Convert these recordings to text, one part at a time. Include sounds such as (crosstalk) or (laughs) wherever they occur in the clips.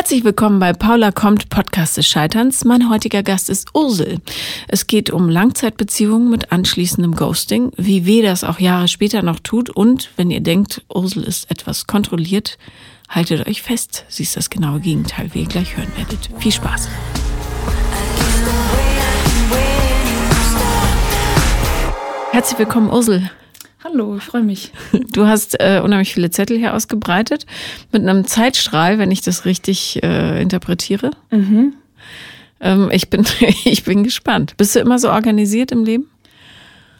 Herzlich willkommen bei Paula kommt, Podcast des Scheiterns. Mein heutiger Gast ist Ursel. Es geht um Langzeitbeziehungen mit anschließendem Ghosting, wie weh das auch Jahre später noch tut und wenn ihr denkt, Ursel ist etwas kontrolliert, haltet euch fest. Sie ist das genaue Gegenteil, wie ihr gleich hören werdet. Viel Spaß. Herzlich willkommen, Ursel. Hallo, ich freue mich. (laughs) Du hast äh, unheimlich viele Zettel hier ausgebreitet mit einem Zeitstrahl, wenn ich das richtig äh, interpretiere. Mhm. Ähm, ich, bin, (laughs) ich bin gespannt. Bist du immer so organisiert im Leben?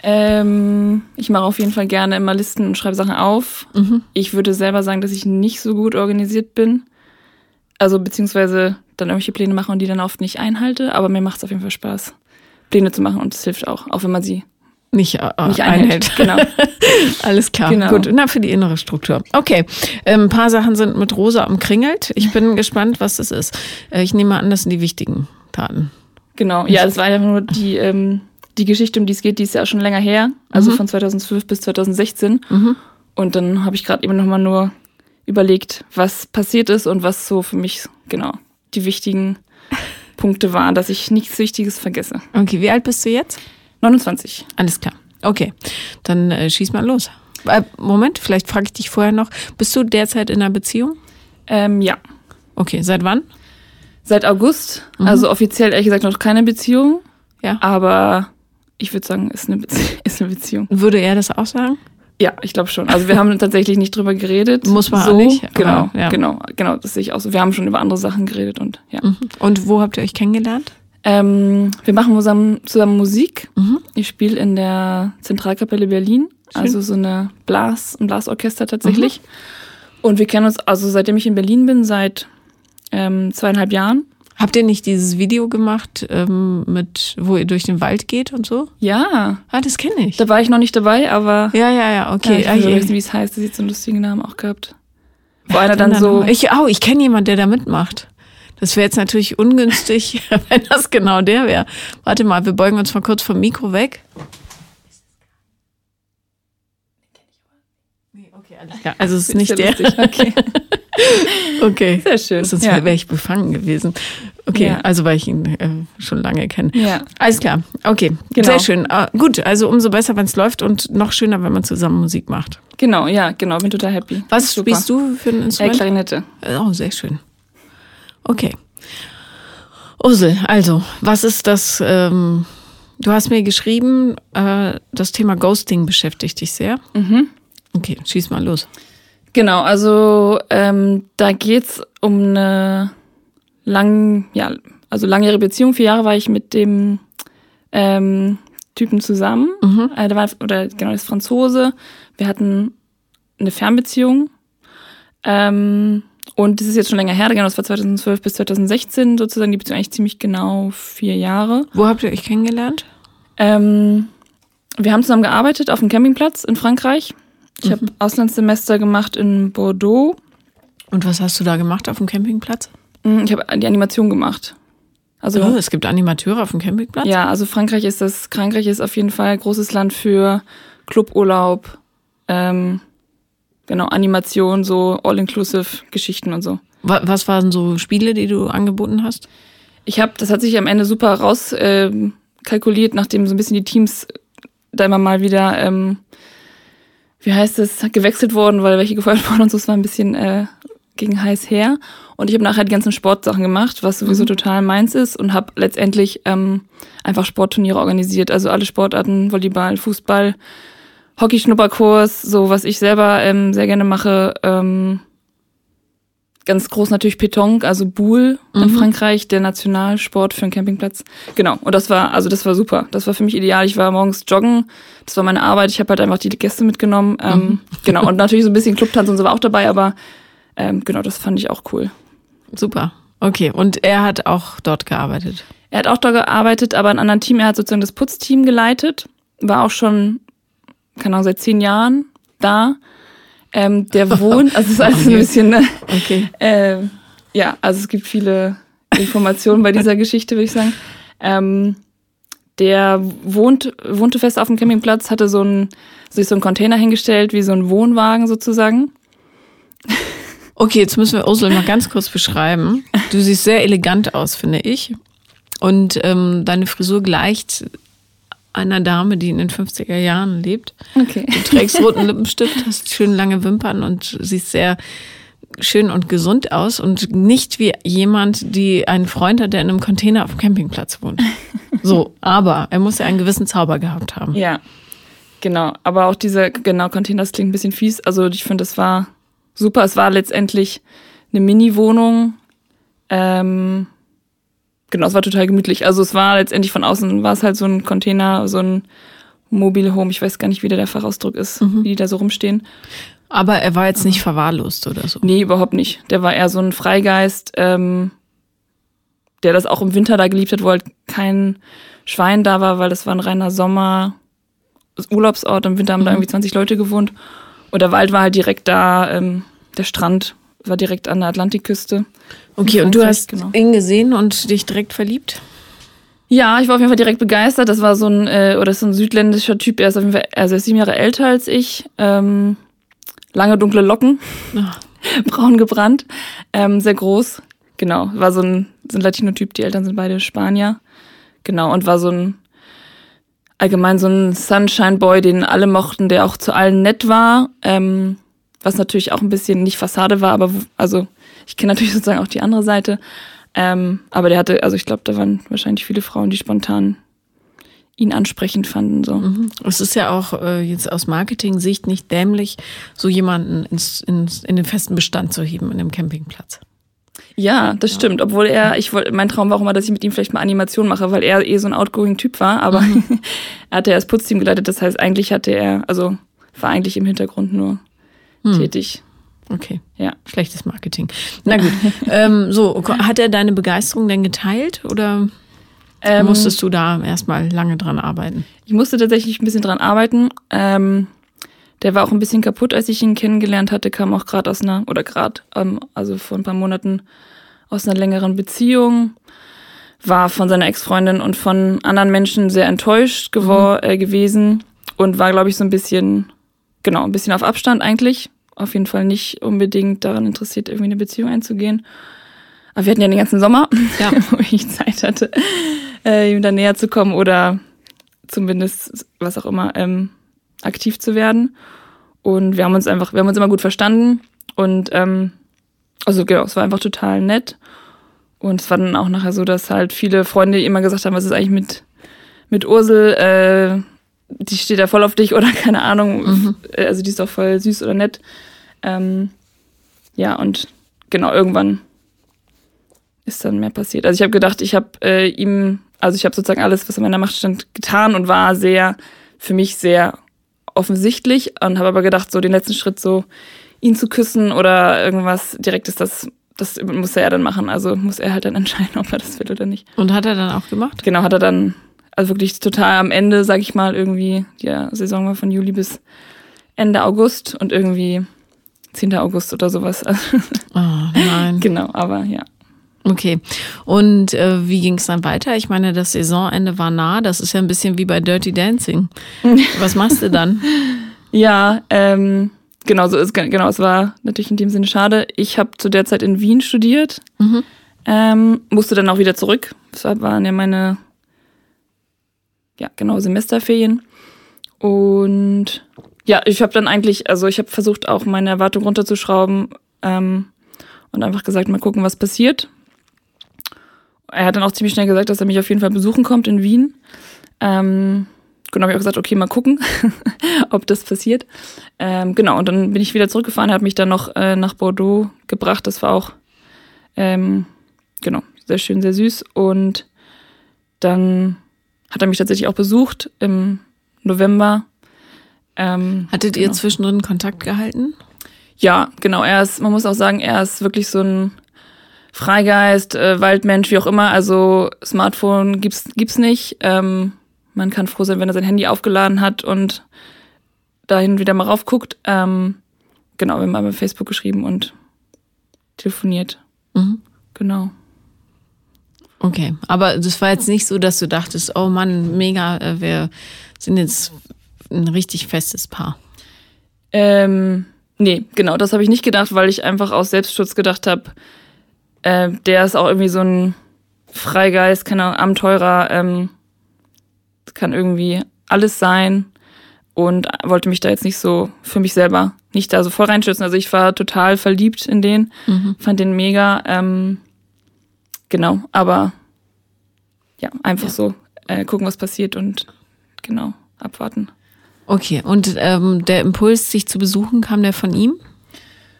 Ähm, ich mache auf jeden Fall gerne immer Listen und schreibe Sachen auf. Mhm. Ich würde selber sagen, dass ich nicht so gut organisiert bin. Also beziehungsweise dann irgendwelche Pläne mache und die dann oft nicht einhalte. Aber mir macht es auf jeden Fall Spaß, Pläne zu machen und es hilft auch, auch wenn man sie Nicht, äh, nicht einhält. einhält. Genau. (laughs) Alles klar. Genau. Gut, na, für die innere Struktur. Okay, ähm, ein paar Sachen sind mit rosa umkringelt. Ich bin (laughs) gespannt, was das ist. Äh, ich nehme an, das sind die wichtigen Taten. Genau. Ja, das war einfach nur die, ähm, die Geschichte, um die es geht, die ist ja auch schon länger her. Also Mhm. von 2012 bis 2016. Mhm. Und dann habe ich gerade eben nochmal nur überlegt, was passiert ist und was so für mich, genau, die wichtigen (laughs) Punkte waren, dass ich nichts Wichtiges vergesse. Okay, wie alt bist du jetzt? 29. Alles klar. Okay, dann äh, schieß mal los. Äh, Moment, vielleicht frage ich dich vorher noch. Bist du derzeit in einer Beziehung? Ähm, ja. Okay, seit wann? Seit August, also offiziell ehrlich gesagt noch keine Beziehung, Ja. aber ich würde sagen, ist eine, Bezie (laughs) ist eine Beziehung. Würde er das auch sagen? Ja, ich glaube schon. Also wir haben (laughs) tatsächlich nicht drüber geredet. Muss man auch so. nicht, aber, Genau, ja. genau, genau, das sehe ich auch so. Wir haben schon über andere Sachen geredet und ja. Mhm. Und wo habt ihr euch kennengelernt? Ähm, wir machen zusammen, zusammen Musik. Mhm. Ich spiele in der Zentralkapelle Berlin, also so eine Blas, ein Blasorchester tatsächlich. Und wir kennen uns, also seitdem ich in Berlin bin, seit ähm, zweieinhalb Jahren. Habt ihr nicht dieses Video gemacht, ähm, mit, wo ihr durch den Wald geht und so? Ja, Ah, das kenne ich. da war ich noch nicht dabei, aber Ja, ja, ja, okay. ja, ich Ah, will je- wissen, wie es heißt. Das hat so einen lustigen Namen auch gehabt. Wo einer dann so, Ich, oh, ich kenne jemanden, der da mitmacht. Das wäre jetzt natürlich ungünstig, (laughs) wenn das genau der wäre. Warte mal, wir beugen uns mal kurz vom Mikro weg. Ja, also es ist nicht der. (laughs) Okay, Okay. sehr schön. Sonst ja. wäre ich befangen gewesen. Okay, Ja. also weil ich ihn äh, schon lange kenne. ja. Alles klar. Okay, Genau. sehr schön. Ah, gut, also umso besser, wenn es läuft und noch schöner, wenn man zusammen Musik macht. Genau, ja, genau. Bin total happy. Was Super. spielst du für ein Äh, Instrument? Klarinette. Oh, sehr schön. Okay. Ursel, also, was ist das? Ähm, du hast mir geschrieben, äh, das Thema Ghosting beschäftigt dich sehr. Mhm. Okay, schieß mal los. Genau, also ähm, da geht's um eine lang, ja, also langjährige Beziehung. Vier Jahre war ich mit dem ähm, Typen zusammen. Mhm. Äh, der war, oder genau, das ist Franzose. Wir hatten eine Fernbeziehung. Ähm, und das ist jetzt schon länger her, genau, das war 2012 bis 2016 sozusagen, die Beziehung eigentlich ziemlich genau vier Jahre. Wo habt ihr euch kennengelernt? Ähm, wir haben zusammen gearbeitet auf einem Campingplatz in Frankreich. Ich habe Auslandssemester gemacht in Bordeaux. Und was hast du da gemacht auf dem Campingplatz? Mm, Ich habe die Animation gemacht. Also Oh, es gibt Animateure auf dem Campingplatz? ja, also Frankreich ist das, Frankreich ist auf jeden Fall ein großes Land für Cluburlaub, ähm, genau, Animation, so all-inclusive Geschichten und so. Wa- Was waren so Spiele, die du angeboten hast? Ich habe, das hat sich am Ende super raus ähm, kalkuliert, nachdem so ein bisschen die Teams da immer mal wieder, ähm, wie heißt es, gewechselt wurden, weil welche gefeuert (laughs) wurden und so, es war ein bisschen äh, gegen heiß her. Und ich habe nachher die ganzen Sportsachen gemacht, was sowieso total meins ist und habe letztendlich ähm, einfach Sportturniere organisiert. Also alle Sportarten, Volleyball, Fußball, Hockey-Schnupperkurs, so was ich selber ähm, sehr gerne mache. Ähm, ganz groß natürlich Pétanque, also Boule in Mhm. Frankreich, der Nationalsport für einen Campingplatz. Genau, und das war, also das war super. Das war für mich ideal. Ich war morgens joggen, das war meine Arbeit. Ich habe halt einfach die Gäste mitgenommen. Ähm, (laughs) Genau, und natürlich so ein bisschen Clubtanz und so war auch dabei, aber ähm, genau, das fand ich auch cool. Super. Okay, und er hat auch dort gearbeitet. Er hat auch da gearbeitet, aber in einem anderen Team. Er hat sozusagen das Putzteam geleitet, war auch schon, keine Ahnung, seit zehn Jahren da. Ähm, der wohnt, also es ist alles ein (laughs) Okay. bisschen, ne? Okay. Ähm, ja, also es gibt viele Informationen bei dieser Geschichte, würde ich sagen. Ähm, der wohnt, wohnte fest auf dem Campingplatz, hatte so ein, sich so einen Container hingestellt, wie so ein Wohnwagen sozusagen. Okay, jetzt müssen wir Ursula mal ganz kurz beschreiben. Du siehst sehr elegant aus, finde ich. Und ähm, deine Frisur gleicht einer Dame, die in den 50er Jahren lebt. Okay. Du trägst roten Lippenstift, hast schön lange Wimpern und siehst sehr schön und gesund aus und nicht wie jemand, die einen Freund hat, der in einem Container auf dem Campingplatz wohnt. (laughs) So, aber er muss ja einen gewissen Zauber gehabt haben. Ja, genau. Aber auch dieser, genau, Containers klingt ein bisschen fies. Also ich finde, das war super. Es war letztendlich eine Mini-Wohnung. Ähm, genau, es war total gemütlich. Also es war letztendlich von außen, war es halt so ein Container, so ein Mobile Home. Ich weiß gar nicht, wie der Fachausdruck ist, Mhm. wie die da so rumstehen. Aber er war jetzt nicht verwahrlost oder so. Nee, überhaupt nicht. Der war eher so ein Freigeist, ähm, der das auch im Winter da geliebt hat, wo halt kein Schwein da war, weil das war ein reiner Sommer Urlaubsort. Im Winter haben da Mhm. irgendwie 20 Leute gewohnt. Und der Wald war halt direkt da, ähm, der Strand war direkt an der Atlantikküste. Okay, und du hast genau. ihn gesehen und dich direkt verliebt? Ja, ich war auf jeden Fall direkt begeistert. Das war so ein, äh, oder ist so ein südländischer Typ. Er ist auf jeden Fall, also er ist sieben Jahre älter als ich. Ähm, lange dunkle Locken, Ach, (laughs) braun gebrannt, ähm, sehr groß. Genau, war so ein, so ein Latino-Typ. Die Eltern sind beide Spanier. Genau, und war so ein, allgemein so ein Sunshine-Boy, den alle mochten, der auch zu allen nett war. Ähm, was natürlich auch ein bisschen nicht Fassade war, aber also ich kenne natürlich (laughs) sozusagen auch die andere Seite. Ähm, aber der hatte, also ich glaube, da waren wahrscheinlich viele Frauen, die spontan ihn ansprechend fanden. So. mhm. Es ist ja auch äh, jetzt aus Marketing-Sicht nicht dämlich, so jemanden ins, ins, in den festen Bestand zu heben in einem Campingplatz. Ja, das stimmt. Obwohl er, ich wollte, mein Traum war auch immer, dass ich mit ihm vielleicht mal Animation mache, weil er eh so ein outgoing Typ war, aber (laughs) er hatte ja das Putzteam geleitet. Das heißt, eigentlich hatte er, also war eigentlich im Hintergrund nur Hm. tätig. Okay, Ja. schlechtes Marketing. Na gut, (laughs) ähm, so, hat er deine Begeisterung denn geteilt oder Ähm, musstest du da erstmal lange dran arbeiten? Ich musste tatsächlich ein bisschen dran arbeiten. Ähm, der war auch ein bisschen kaputt, als ich ihn kennengelernt hatte, kam auch gerade aus einer, oder gerade, ähm, also vor ein paar Monaten aus einer längeren Beziehung, war von seiner Ex-Freundin und von anderen Menschen sehr enttäuscht gewor äh, gewesen und war, glaube ich, so ein bisschen, genau, ein bisschen auf Abstand eigentlich. Auf jeden Fall nicht unbedingt daran interessiert, irgendwie eine Beziehung einzugehen. Aber wir hatten ja den ganzen Sommer, Ja. (laughs) wo ich Zeit hatte, äh, ihm da näher zu kommen oder zumindest, was auch immer, ähm, aktiv zu werden. Und wir haben uns einfach, wir haben uns immer gut verstanden. Und ähm, also genau, es war einfach total nett. Und es war dann auch nachher so, dass halt viele Freunde immer gesagt haben, was ist eigentlich mit, mit Ursel, äh, die steht da voll auf dich oder (laughs) keine Ahnung, Mhm. äh, also die ist doch voll süß oder nett. Ähm, ja, und genau, irgendwann ist dann mehr passiert. Also ich habe gedacht, ich habe äh, ihm, also ich habe sozusagen alles, was in meiner Macht stand, getan und war sehr, für mich sehr offensichtlich und habe aber gedacht, so den letzten Schritt so ihn zu küssen oder irgendwas direktes, das, das muss er dann machen. Also muss er halt dann (laughs) entscheiden, ob er das will oder nicht. Und hat er dann auch gemacht? Genau, hat er dann, also wirklich total am Ende, sag ich mal, irgendwie, die Saison war von Juli bis Ende August und irgendwie 10. August oder sowas. Oh (laughs) nein. genau, aber ja. Okay. Und äh, wie ging es dann weiter? Ich meine, das Saisonende war nah. Das ist ja ein bisschen wie bei Dirty Dancing. (laughs) Was machst du dann? Ja, ähm, genau, so ist genau, es war natürlich in dem Sinne schade. Ich habe zu der Zeit in Wien studiert, Mhm. ähm, musste dann auch wieder zurück. Das waren ja meine, ja, genau, Semesterferien. Und ja, ich habe dann eigentlich, also ich habe versucht, auch meine Erwartung runterzuschrauben ähm, und einfach gesagt, mal gucken, was passiert. Er hat dann auch ziemlich schnell gesagt, dass er mich auf jeden Fall besuchen kommt in Wien. Ähm, genau, habe ich auch gesagt, okay, mal gucken, (laughs) ob das passiert. Ähm, genau, und dann bin ich wieder zurückgefahren, hat mich dann noch äh, nach Bordeaux gebracht. Das war auch, ähm, genau, sehr schön, sehr süß. Und dann hat er mich tatsächlich auch besucht im November. Ähm, Hattet genau. ihr zwischendrin Kontakt gehalten? Ja, genau. Er ist, man muss auch sagen, er ist wirklich so ein Freigeist, äh, Waldmensch, wie auch immer. Also Smartphone gibt's gibt's nicht. Ähm, man kann froh sein, wenn er sein Handy aufgeladen hat und dahin wieder mal raufguckt. Ähm, genau, wir haben mal bei Facebook geschrieben und telefoniert. Mhm. Genau. Okay. Aber das war jetzt nicht so, dass du dachtest, oh Mann, mega, äh, wir sind jetzt ein richtig festes Paar. Ähm, Nee, genau, das habe ich nicht gedacht, weil ich einfach aus Selbstschutz gedacht habe, äh, der ist auch irgendwie so ein Freigeist, keine Abenteurer, ähm, kann irgendwie alles sein und wollte mich da jetzt nicht so für mich selber nicht da so voll reinschützen. Also ich war total verliebt in den, mhm. fand den mega, ähm, genau, aber ja, einfach ja. so äh, gucken, was passiert und genau, abwarten. Okay, und ähm, der Impuls, sich zu besuchen, kam der von ihm?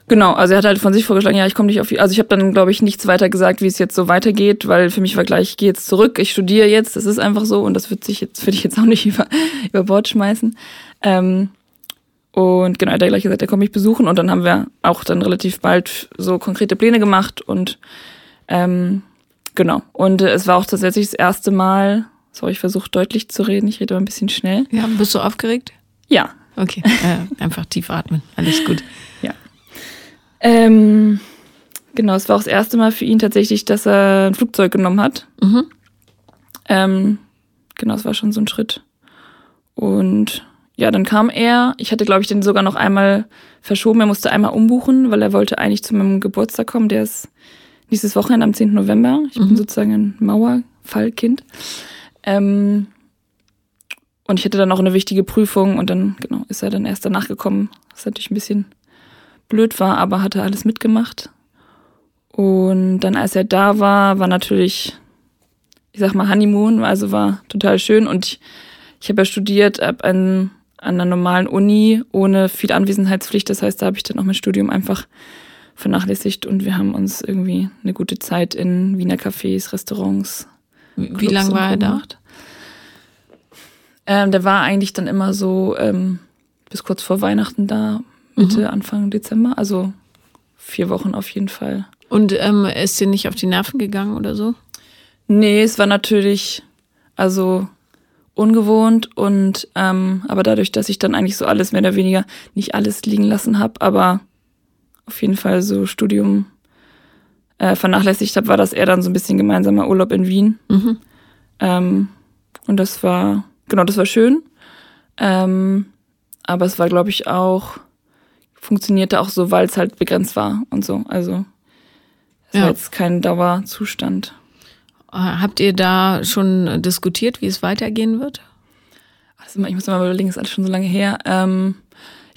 Genau, also er hat halt von sich vorgeschlagen, ja, ich komme nicht auf, also ich habe dann, glaube ich, nichts weiter gesagt, wie es jetzt so weitergeht, weil für mich war gleich, ich gehe jetzt zurück, ich studiere jetzt, das ist einfach so und das wird sich jetzt, würde ich jetzt auch nicht (laughs) über, über Bord schmeißen. Ähm, und genau, er hat gleich gesagt, er kommt mich besuchen und dann haben wir auch dann relativ bald so konkrete Pläne gemacht und ähm, genau. Und es war auch tatsächlich das erste Mal, sorry, ich versuche deutlich zu reden, ich rede aber ein bisschen schnell. Ja, bist du aufgeregt? Ja. Okay, (laughs) äh, einfach tief atmen, alles gut. Ja. Ähm, genau, es war auch das erste Mal für ihn tatsächlich, dass er ein Flugzeug genommen hat. Mhm. Ähm, genau, es war schon so ein Schritt. Und ja, dann kam er. Ich hatte, glaube ich, den sogar noch einmal verschoben. Er musste einmal umbuchen, weil er wollte eigentlich zu meinem Geburtstag kommen. Der ist nächstes Wochenende am 10. November. Ich mhm. bin sozusagen ein Mauerfallkind. Ähm, und ich hatte dann noch eine wichtige Prüfung und dann, genau, ist er dann erst danach gekommen. Was natürlich ein bisschen blöd war, aber hatte alles mitgemacht. Und dann, als er da war, war natürlich, ich sag mal, Honeymoon, also war total schön. Und ich, ich habe ja studiert ab an, an einer normalen Uni ohne viel Anwesenheitspflicht. Das heißt, da habe ich dann auch mein Studium einfach vernachlässigt und wir haben uns irgendwie eine gute Zeit in Wiener Cafés, Restaurants. Wie, wie lange war er da? Ähm, der war eigentlich dann immer so ähm, bis kurz vor Weihnachten da, Mitte, mhm. Anfang Dezember. Also vier Wochen auf jeden Fall. Und ähm, ist dir nicht auf die Nerven gegangen oder so? Nee, es war natürlich, also ungewohnt und ähm, aber dadurch, dass ich dann eigentlich so alles mehr oder weniger nicht alles liegen lassen habe, aber auf jeden Fall so Studium äh, vernachlässigt habe, war das eher dann so ein bisschen gemeinsamer Urlaub in Wien. Mhm. Ähm, und das war, genau, das war schön. Ähm, aber es war, glaube ich, auch funktionierte auch so, weil es halt begrenzt war und so. Also es ja. war jetzt kein Dauerzustand. Äh, habt ihr da schon diskutiert, wie es weitergehen wird? Ich muss mal überlegen, ist alles schon so lange her. Ähm,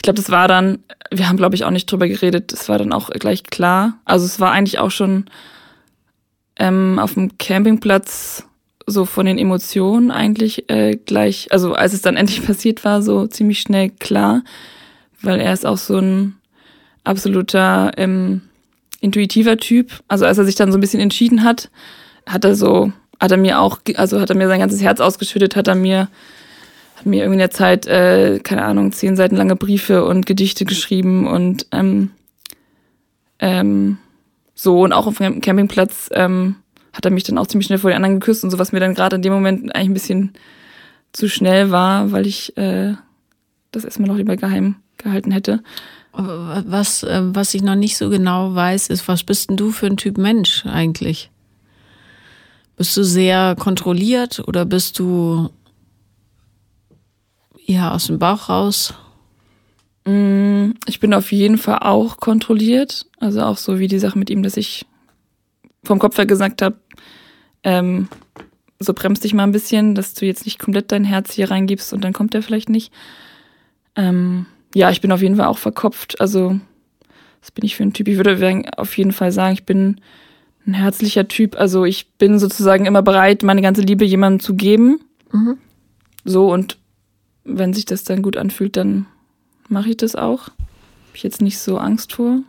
glaube, das war dann, wir haben, glaube ich, auch nicht drüber geredet, das war dann auch gleich klar. Also es war eigentlich auch schon ähm, auf dem Campingplatz so von den Emotionen eigentlich äh, gleich, also als es dann (laughs) endlich passiert war, so ziemlich schnell klar weil er ist auch so ein absoluter ähm, intuitiver Typ. Also als er sich dann so ein bisschen entschieden hat, hat er so, hat er mir auch, also hat er mir sein ganzes Herz ausgeschüttet, hat er mir, mir irgendwie in der Zeit, äh, keine Ahnung, zehn Seiten lange Briefe und Gedichte geschrieben und ähm, ähm, so und auch auf dem Campingplatz ähm, hat er mich dann auch ziemlich schnell vor den anderen geküsst und so, was mir dann gerade in dem Moment eigentlich ein bisschen zu schnell war, weil ich äh, das erstmal noch lieber geheim gehalten hätte. Was, äh, was ich noch nicht so genau weiß, ist, was bist denn du für ein Typ Mensch eigentlich? Bist du sehr kontrolliert oder bist du eher aus dem Bauch raus? Mm, ich bin auf jeden Fall auch kontrolliert. Also auch so wie die Sache mit ihm, dass ich vom Kopf her gesagt habe, ähm, so bremst dich mal ein bisschen, dass du jetzt nicht komplett dein Herz hier reingibst und dann kommt er vielleicht nicht. Ähm, ja, ich bin auf jeden Fall auch verkopft. Also, was bin ich für ein Typ? Ich würde auf jeden Fall sagen, ich bin ein herzlicher Typ. Also, ich bin sozusagen immer bereit, meine ganze Liebe jemandem zu geben. Mhm. So, und wenn sich das dann gut anfühlt, dann mache ich das auch. Habe ich jetzt nicht so Angst vor.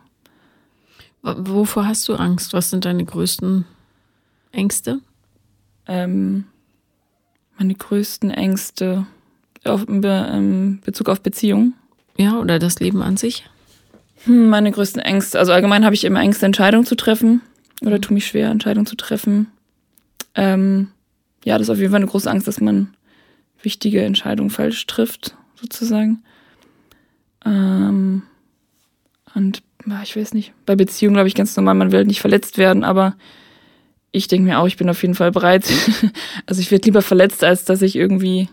Wovor hast du Angst? Was sind deine größten Ängste? Ähm, meine größten Ängste auf, in ähm, Bezug auf Beziehungen. Ja, oder das Leben an sich? Hm, meine größten Ängste. Also allgemein habe ich immer Ängste, Entscheidungen zu treffen. Oder tue mich schwer, Entscheidungen zu treffen. Ähm, ja, das ist auf jeden Fall eine große Angst, dass man wichtige Entscheidungen falsch trifft, sozusagen. Ähm, und ich weiß nicht, bei Beziehungen glaube ich ganz normal, man will halt nicht verletzt werden, aber ich denke mir auch, ich bin auf jeden Fall bereit. (laughs) also ich werde lieber verletzt, als dass ich irgendwie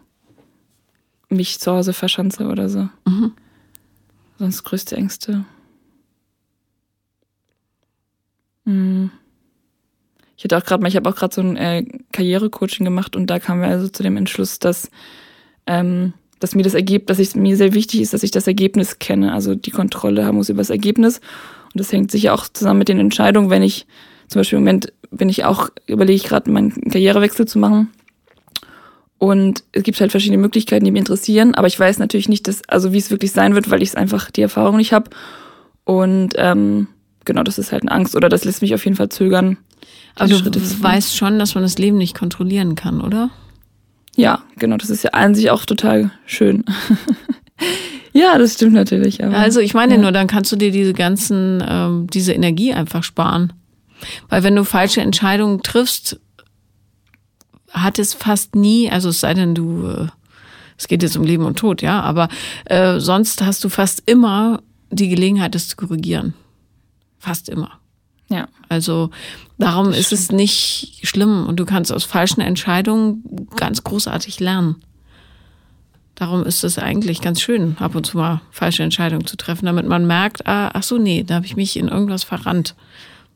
mich zu Hause verschanze oder so. Mhm. sonst größte Ängste. Hm. Ich hatte auch gerade mal, ich habe auch gerade so ein äh, Karrierecoaching gemacht und da kamen wir also zu dem Entschluss, dass, ähm, dass mir das Ergebnis, dass es mir sehr wichtig ist, dass ich das Ergebnis kenne, also die Kontrolle haben muss über das Ergebnis. Und das hängt sicher auch zusammen mit den Entscheidungen, wenn ich zum Beispiel im Moment bin ich auch, überlege ich gerade meinen Karrierewechsel zu machen. Und es gibt halt verschiedene Möglichkeiten, die mich interessieren, aber ich weiß natürlich nicht, dass, also wie es wirklich sein wird, weil ich es einfach die Erfahrung nicht habe. Und ähm, genau, das ist halt eine Angst oder das lässt mich auf jeden Fall zögern. Aber du weißt schon, dass man das Leben nicht kontrollieren kann, oder? Ja, genau, das ist ja an sich auch total schön. (laughs) ja, das stimmt natürlich. Aber, also ich meine ja. nur, dann kannst du dir diese ganzen, ähm, diese Energie einfach sparen. Weil wenn du falsche Entscheidungen triffst, hat es fast nie, also es sei denn, du, äh, es geht jetzt um Leben und Tod, ja, aber äh, sonst hast du fast immer die Gelegenheit, es zu korrigieren. Fast immer. Ja. Also darum ist es nicht schlimm und du kannst aus falschen Entscheidungen ganz großartig lernen. Darum ist es eigentlich ganz schön, ab und zu mal falsche Entscheidungen zu treffen, damit man merkt, ah, ach so, nee, da habe ich mich in irgendwas verrannt.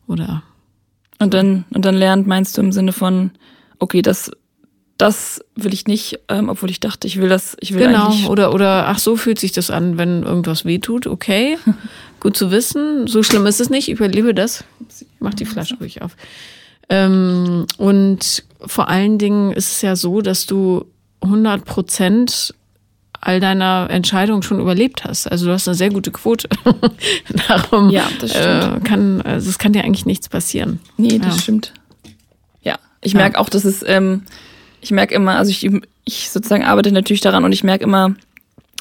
Oder. Und dann, und dann lernt, meinst du im Sinne von, okay, das, das will ich nicht, ähm, obwohl ich dachte, ich will das, ich will genau. eigentlich. Oder, oder, ach, so fühlt sich das an, wenn irgendwas wehtut. Okay, (laughs) gut zu wissen. So schlimm ist es nicht. Ich überlebe das. Mach die Flasche ruhig auf. Ähm, und vor allen Dingen ist es ja so, dass du 100 Prozent all deiner Entscheidungen schon überlebt hast. Also du hast eine sehr gute Quote. (laughs) Darum ja, das stimmt. Äh, kann, also es kann dir eigentlich nichts passieren. Nee, das ja. stimmt. Ich ja. merke auch, dass es, ähm, ich merke immer, also ich, ich sozusagen arbeite natürlich daran und ich merke immer,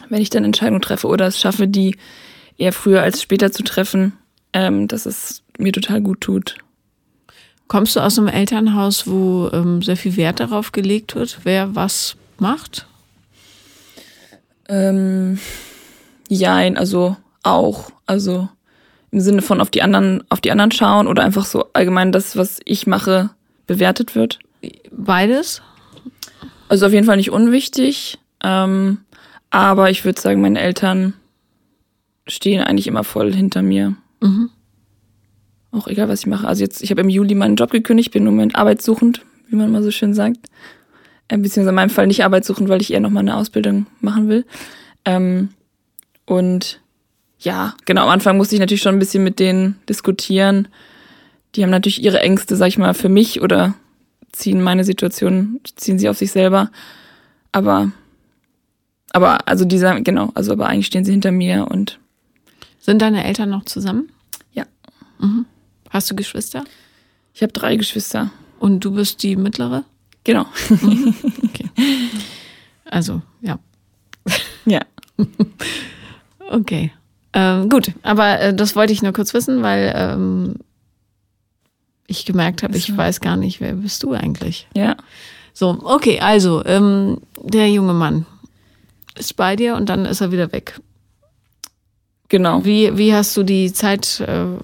wenn ich dann Entscheidungen treffe oder es schaffe, die eher früher als später zu treffen, ähm, dass es mir total gut tut. Kommst du aus einem Elternhaus, wo ähm, sehr viel Wert darauf gelegt wird, wer was macht? Ähm, jein, also auch. Also im Sinne von auf die anderen, auf die anderen schauen oder einfach so allgemein das, was ich mache, bewertet wird? Beides. Also auf jeden Fall nicht unwichtig. Ähm, aber ich würde sagen, meine Eltern stehen eigentlich immer voll hinter mir. Mhm. Auch egal, was ich mache. Also jetzt, ich habe im Juli meinen Job gekündigt, bin im Moment arbeitssuchend, wie man mal so schön sagt. Äh, beziehungsweise in meinem Fall nicht arbeitssuchend, weil ich eher nochmal eine Ausbildung machen will. Ähm, und ja, genau, am Anfang musste ich natürlich schon ein bisschen mit denen diskutieren, die haben natürlich ihre Ängste, sag ich mal, für mich oder ziehen meine Situation, ziehen sie auf sich selber. Aber, aber, also dieser, genau, also aber eigentlich stehen sie hinter mir und. Sind deine Eltern noch zusammen? Ja. Mhm. Hast du Geschwister? Ich habe drei Geschwister. Und du bist die mittlere? Genau. Mhm. Okay. Also, ja. (laughs) Ja. okay. Ähm, gut, aber äh, das wollte ich nur kurz wissen, weil ähm, ich gemerkt habe, ich weiß gar nicht, wer bist du eigentlich? Ja. So, okay, also ähm, der junge Mann ist bei dir und dann ist er wieder weg. Genau. Wie, wie hast du die Zeit äh,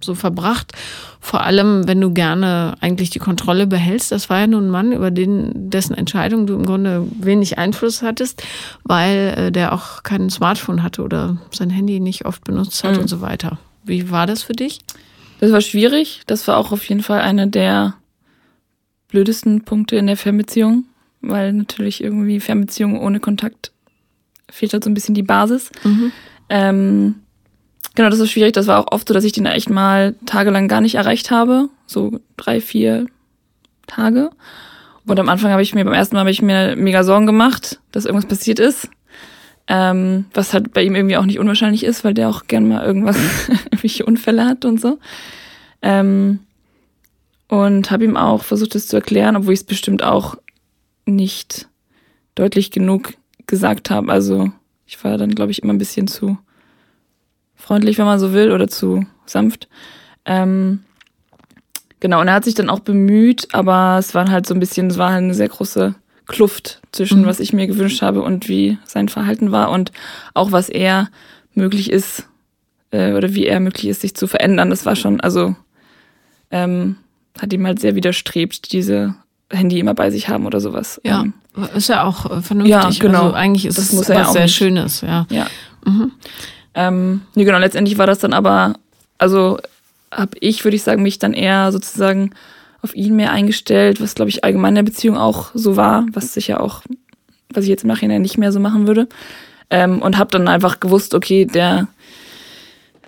so verbracht? Vor allem, wenn du gerne eigentlich die Kontrolle behältst. Das war ja nun ein Mann, über den, dessen Entscheidung du im Grunde wenig Einfluss hattest, weil äh, der auch kein Smartphone hatte oder sein Handy nicht oft benutzt hat mhm. und so weiter. Wie war das für dich? Das war schwierig. Das war auch auf jeden Fall einer der blödesten Punkte in der Fernbeziehung, weil natürlich irgendwie Fernbeziehung ohne Kontakt fehlt halt so ein bisschen die Basis. Mhm. Ähm, genau, das war schwierig. Das war auch oft so, dass ich den echt mal tagelang gar nicht erreicht habe. So drei, vier Tage. Und am Anfang habe ich mir, beim ersten Mal habe ich mir mega Sorgen gemacht, dass irgendwas passiert ist. Ähm, was halt bei ihm irgendwie auch nicht unwahrscheinlich ist, weil der auch gern mal irgendwas, (laughs) (laughs) irgendwelche Unfälle hat und so. Ähm, und habe ihm auch versucht, es zu erklären, obwohl ich es bestimmt auch nicht deutlich genug gesagt habe. Also ich war dann, glaube ich, immer ein bisschen zu freundlich, wenn man so will, oder zu sanft. Ähm, genau, und er hat sich dann auch bemüht, aber es war halt so ein bisschen, es war halt eine sehr große Kluft zwischen, mhm. was ich mir gewünscht habe und wie sein Verhalten war und auch was er möglich ist äh, oder wie er möglich ist, sich zu verändern. Das war schon, also ähm, hat ihm halt sehr widerstrebt, diese Handy immer bei sich haben oder sowas. Ja, ähm, ist ja auch äh, vernünftig. Ja, genau. Also eigentlich ist das es muss was ja sehr nicht. Schönes, ja. Ja. Mhm. Ähm, nee, genau, letztendlich war das dann aber, also habe ich, würde ich sagen, mich dann eher sozusagen auf ihn mehr eingestellt, was glaube ich allgemein in der Beziehung auch so war, was sicher auch, was ich jetzt im Nachhinein nicht mehr so machen würde. Ähm, und habe dann einfach gewusst, okay, der,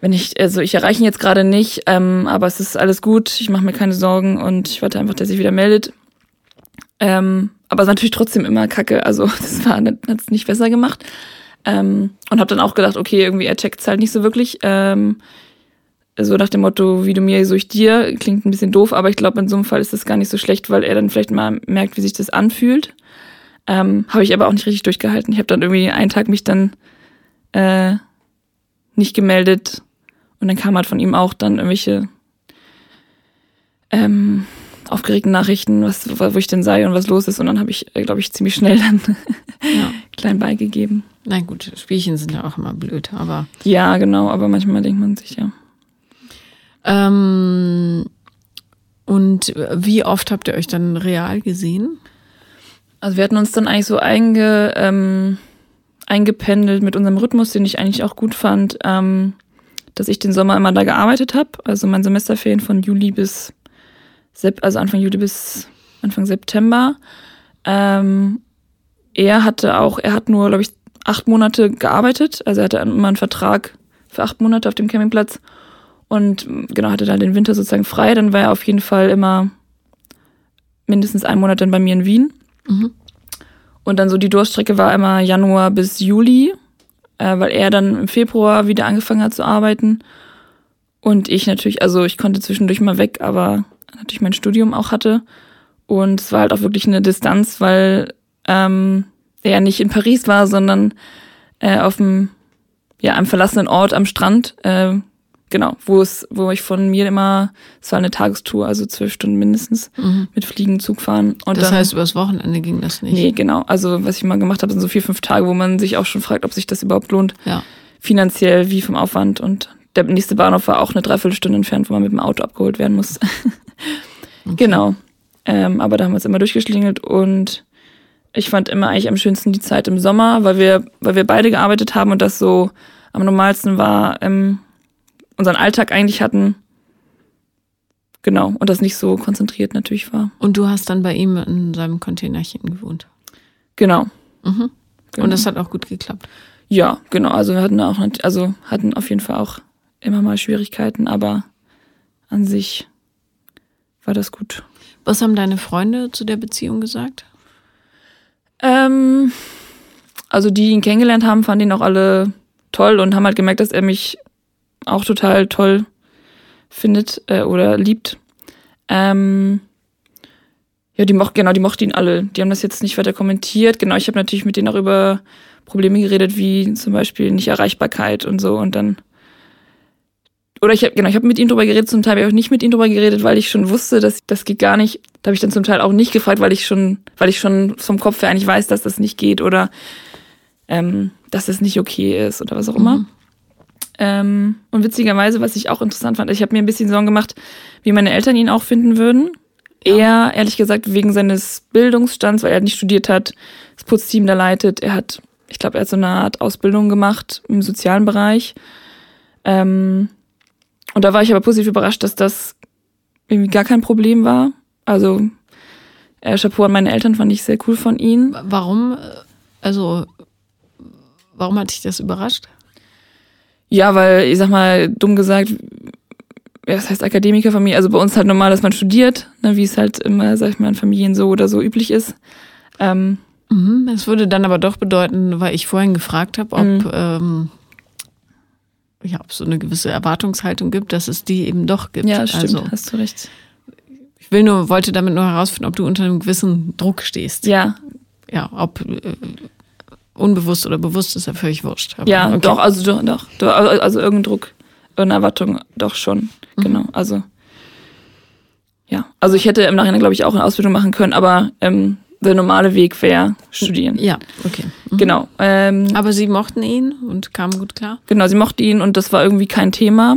wenn ich, also ich erreiche ihn jetzt gerade nicht, ähm, aber es ist alles gut, ich mache mir keine Sorgen und ich warte einfach, dass er sich wieder meldet. Ähm, aber es ist natürlich trotzdem immer Kacke, also (laughs) das war hat es nicht besser gemacht. Ähm, und habe dann auch gedacht, okay, irgendwie er checkt es halt nicht so wirklich. Ähm, so nach dem Motto, wie du mir, so ich dir, klingt ein bisschen doof, aber ich glaube, in so einem Fall ist das gar nicht so schlecht, weil er dann vielleicht mal merkt, wie sich das anfühlt. Ähm, habe ich aber auch nicht richtig durchgehalten. Ich habe dann irgendwie einen Tag mich dann äh, nicht gemeldet und dann kam halt von ihm auch dann irgendwelche ähm, aufgeregten Nachrichten, was, wo ich denn sei und was los ist. Und dann habe ich, äh, glaube ich, ziemlich schnell dann (laughs) ja. klein beigegeben. Na gut, Spielchen sind ja auch immer blöd, aber. Ja, genau, aber manchmal denkt man sich ja. Ähm, und wie oft habt ihr euch dann real gesehen? Also wir hatten uns dann eigentlich so einge, ähm, eingependelt mit unserem Rhythmus, den ich eigentlich auch gut fand, ähm, dass ich den Sommer immer da gearbeitet habe. Also mein Semesterferien von Juli bis also Anfang Juli bis Anfang September. Ähm, er hatte auch, er hat nur, glaube ich, acht Monate gearbeitet. Also er hatte immer einen Vertrag für acht Monate auf dem Campingplatz und genau, hatte dann den Winter sozusagen frei. Dann war er auf jeden Fall immer mindestens einen Monat dann bei mir in Wien. Mhm. Und dann so die Durchstrecke war immer Januar bis Juli, äh, weil er dann im Februar wieder angefangen hat zu arbeiten. Und ich natürlich, also ich konnte zwischendurch mal weg, aber natürlich mein Studium auch hatte. Und es war halt auch wirklich eine Distanz, weil ähm, er nicht in Paris war, sondern äh, auf dem, ja, einem verlassenen Ort am Strand. Äh, genau, wo es, wo ich von mir immer, es war eine Tagestour, also zwölf Stunden mindestens, mhm. mit Fliegen, Zug fahren. Und das dann, heißt, übers Wochenende ging das nicht? Nee, genau. Also was ich mal gemacht habe, sind so vier, fünf Tage, wo man sich auch schon fragt, ob sich das überhaupt lohnt. Ja. Finanziell wie vom Aufwand. Und der nächste Bahnhof war auch eine Dreiviertelstunde entfernt, wo man mit dem Auto abgeholt werden muss. okay. (laughs) Genau. Ähm, aber da haben wir es immer durchgeschlingelt und ich fand immer eigentlich am schönsten die Zeit im Sommer, weil wir, weil wir beide gearbeitet haben und das so am normalsten war, ähm, unseren Alltag eigentlich hatten. Genau, und das nicht so konzentriert natürlich war. Und du hast dann bei ihm in seinem Containerchen gewohnt. Genau. Mhm. genau. Und das hat auch gut geklappt. Ja, genau. Also wir hatten auch, also hatten auf jeden Fall auch immer mal Schwierigkeiten, aber an sich war das gut. Was haben deine Freunde zu der Beziehung gesagt? Ähm, also die ihn kennengelernt haben, fanden ihn auch alle toll und haben halt gemerkt, dass er mich auch total toll findet äh, oder liebt. Ähm, ja, die mochten, genau, die mochten ihn alle. Die haben das jetzt nicht weiter kommentiert. Genau, ich habe natürlich mit denen auch über Probleme geredet, wie zum Beispiel Nicht-Erreichbarkeit und so. Und dann oder ich habe genau, ich habe mit ihm drüber geredet, zum Teil habe ich auch nicht mit ihm drüber geredet, weil ich schon wusste, dass das geht gar nicht. Da habe ich dann zum Teil auch nicht gefragt, weil ich schon, weil ich schon vom Kopf her eigentlich weiß, dass das nicht geht oder ähm, dass es nicht okay ist oder was auch immer. Mhm. Ähm, und witzigerweise, was ich auch interessant fand, ich habe mir ein bisschen Sorgen gemacht, wie meine Eltern ihn auch finden würden. Ja. Er, ehrlich gesagt, wegen seines Bildungsstands, weil er nicht studiert hat, das Putzteam da leitet. Er hat, ich glaube, er hat so eine Art Ausbildung gemacht im sozialen Bereich. Ähm, und da war ich aber positiv überrascht, dass das irgendwie gar kein Problem war. Also äh, Chapeau an meine Eltern fand ich sehr cool von ihnen. Warum? Also warum hat dich das überrascht? Ja, weil ich sag mal dumm gesagt, ja, das heißt Akademikerfamilie. Also bei uns halt normal, dass man studiert, ne, wie es halt immer, sag ich mal, in Familien so oder so üblich ist. Ähm, mhm, das würde dann aber doch bedeuten, weil ich vorhin gefragt habe, ob mhm. ähm, ja, ob es so eine gewisse Erwartungshaltung gibt, dass es die eben doch gibt. Ja, stimmt, also, hast du recht. Ich will nur, wollte damit nur herausfinden, ob du unter einem gewissen Druck stehst. Ja. Ja, ob äh, unbewusst oder bewusst ist ja völlig wurscht. Aber, ja, okay. doch, also doch, doch, doch, also irgendein Druck, irgendeine Erwartung, doch schon, mhm. genau. Also ja, also ich hätte im Nachhinein, glaube ich, auch eine Ausbildung machen können, aber ähm, der normale Weg wäre studieren. Ja, okay. Mhm. Genau. Ähm, Aber sie mochten ihn und kamen gut klar? Genau, sie mochten ihn und das war irgendwie kein Thema.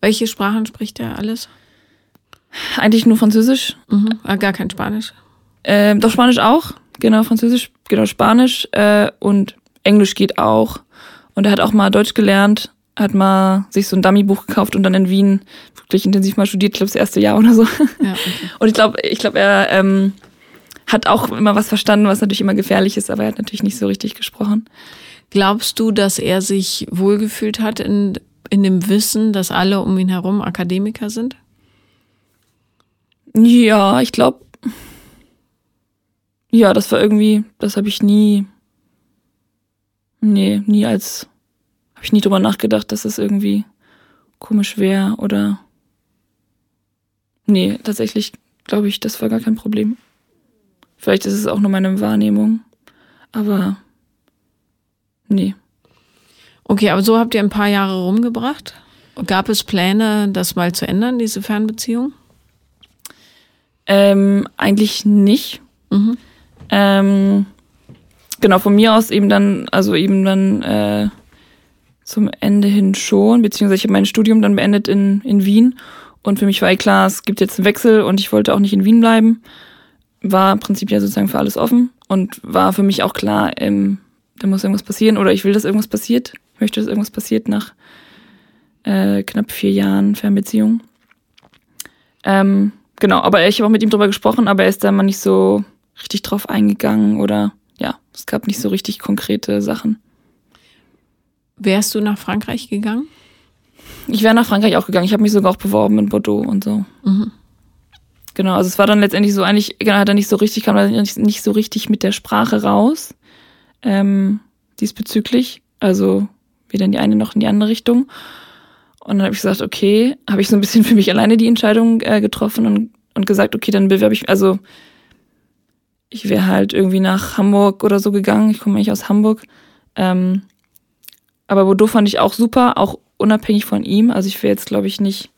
Welche Sprachen spricht er alles? Eigentlich nur Französisch. Mhm. Ah, gar kein Spanisch? Ähm, doch, Spanisch auch. Genau, Französisch, genau, Spanisch äh, und Englisch geht auch. Und er hat auch mal Deutsch gelernt. hat mal sich so ein Dummy-Buch gekauft und dann in Wien wirklich intensiv mal studiert, ich glaube das erste Jahr oder so. Ja, okay. (laughs) Und ich glaube, ich glaube, er ähm, hat auch immer was verstanden, was natürlich immer gefährlich ist, aber er hat natürlich nicht so richtig gesprochen. Glaubst du, dass er sich wohlgefühlt hat in, in dem Wissen, dass alle um ihn herum Akademiker sind? Ja, ich glaube, ja, das war irgendwie, das habe ich nie, nee, nie als, habe ich nie drüber nachgedacht, dass das irgendwie komisch wäre oder, nee, tatsächlich glaube ich, das war gar kein Problem. Vielleicht ist es auch nur meine Wahrnehmung, aber nee. Okay, aber so habt ihr ein paar Jahre rumgebracht. Gab es Pläne, das mal zu ändern, diese Fernbeziehung? Ähm, eigentlich nicht. Mhm. Ähm, genau, von mir aus eben dann, also eben dann äh, zum Ende hin schon, beziehungsweise ich habe mein Studium dann beendet in, in Wien und für mich war eh klar, es gibt jetzt einen Wechsel und ich wollte auch nicht in Wien bleiben. War prinzipiell sozusagen für alles offen und war für mich auch klar, ähm, da muss irgendwas passieren oder ich will, dass irgendwas passiert. Ich möchte, dass irgendwas passiert nach äh, knapp vier Jahren Fernbeziehung. Ähm, genau, aber ich habe auch mit ihm drüber gesprochen, aber er ist da mal nicht so richtig drauf eingegangen oder ja, es gab nicht so richtig konkrete Sachen. Wärst du nach Frankreich gegangen? Ich wäre nach Frankreich auch gegangen. Ich habe mich sogar auch beworben in Bordeaux und so. Mhm. Genau, also es war dann letztendlich so eigentlich, genau, hat er nicht so richtig, kam er nicht, nicht so richtig mit der Sprache raus ähm, diesbezüglich. Also weder in die eine noch in die andere Richtung. Und dann habe ich gesagt, okay, habe ich so ein bisschen (laughs) für mich alleine die Entscheidung äh, getroffen und, und gesagt, okay, dann bewerbe ich, also ich wäre halt irgendwie nach Hamburg oder so gegangen. Ich komme eigentlich aus Hamburg. Ähm, aber Bordeaux fand ich auch super, auch unabhängig von ihm. Also ich wäre jetzt, glaube ich, nicht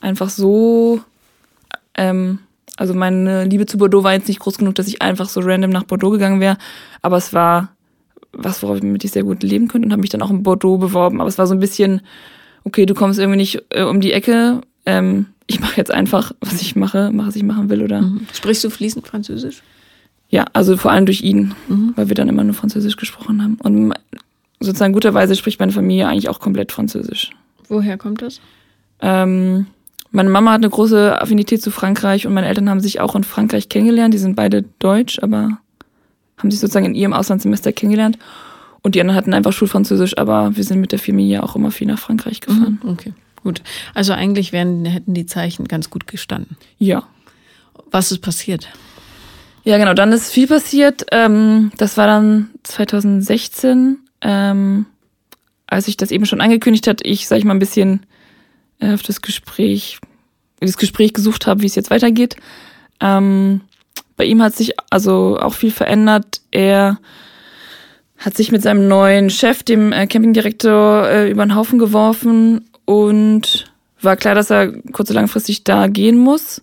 einfach so. Ähm, also meine Liebe zu Bordeaux war jetzt nicht groß genug, dass ich einfach so random nach Bordeaux gegangen wäre. Aber es war was, worauf ich sehr gut leben könnte und habe mich dann auch in Bordeaux beworben. Aber es war so ein bisschen, okay, du kommst irgendwie nicht äh, um die Ecke. Ähm, ich mache jetzt einfach, was ich mache, mache, was ich machen will, oder? Mhm. Sprichst du fließend Französisch? Ja, also vor allem durch ihn, mhm. weil wir dann immer nur Französisch gesprochen haben. Und sozusagen guterweise spricht meine Familie eigentlich auch komplett Französisch. Woher kommt das? Ähm, meine Mama hat eine große Affinität zu Frankreich und meine Eltern haben sich auch in Frankreich kennengelernt. Die sind beide deutsch, aber haben sich sozusagen in ihrem Auslandssemester kennengelernt. Und die anderen hatten einfach Schulfranzösisch, aber wir sind mit der Familie auch immer viel nach Frankreich gefahren. Mhm, okay, gut. Also eigentlich wären, hätten die Zeichen ganz gut gestanden. Ja. Was ist passiert? Ja, genau, dann ist viel passiert. Ähm, das war dann 2016, ähm, als ich das eben schon angekündigt hat, ich, sag ich mal, ein bisschen auf das Gespräch, das Gespräch gesucht habe, wie es jetzt weitergeht. Ähm, bei ihm hat sich also auch viel verändert. Er hat sich mit seinem neuen Chef, dem äh, Campingdirektor, äh, über den Haufen geworfen und war klar, dass er kurz- und langfristig da gehen muss.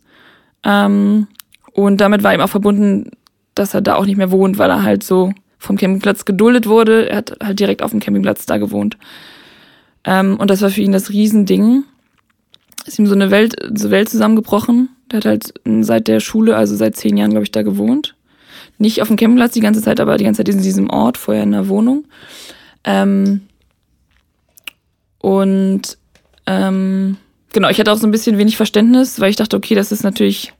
Ähm, und damit war ihm auch verbunden, dass er da auch nicht mehr wohnt, weil er halt so vom Campingplatz geduldet wurde. Er hat halt direkt auf dem Campingplatz da gewohnt. Ähm, und das war für ihn das Riesending ist ihm so eine Welt, so Welt zusammengebrochen. Der hat halt seit der Schule, also seit zehn Jahren, glaube ich, da gewohnt. Nicht auf dem Campingplatz die ganze Zeit, aber die ganze Zeit in diesem Ort, vorher in der Wohnung. Ähm, und ähm, genau, ich hatte auch so ein bisschen wenig Verständnis, weil ich dachte, okay, das ist natürlich,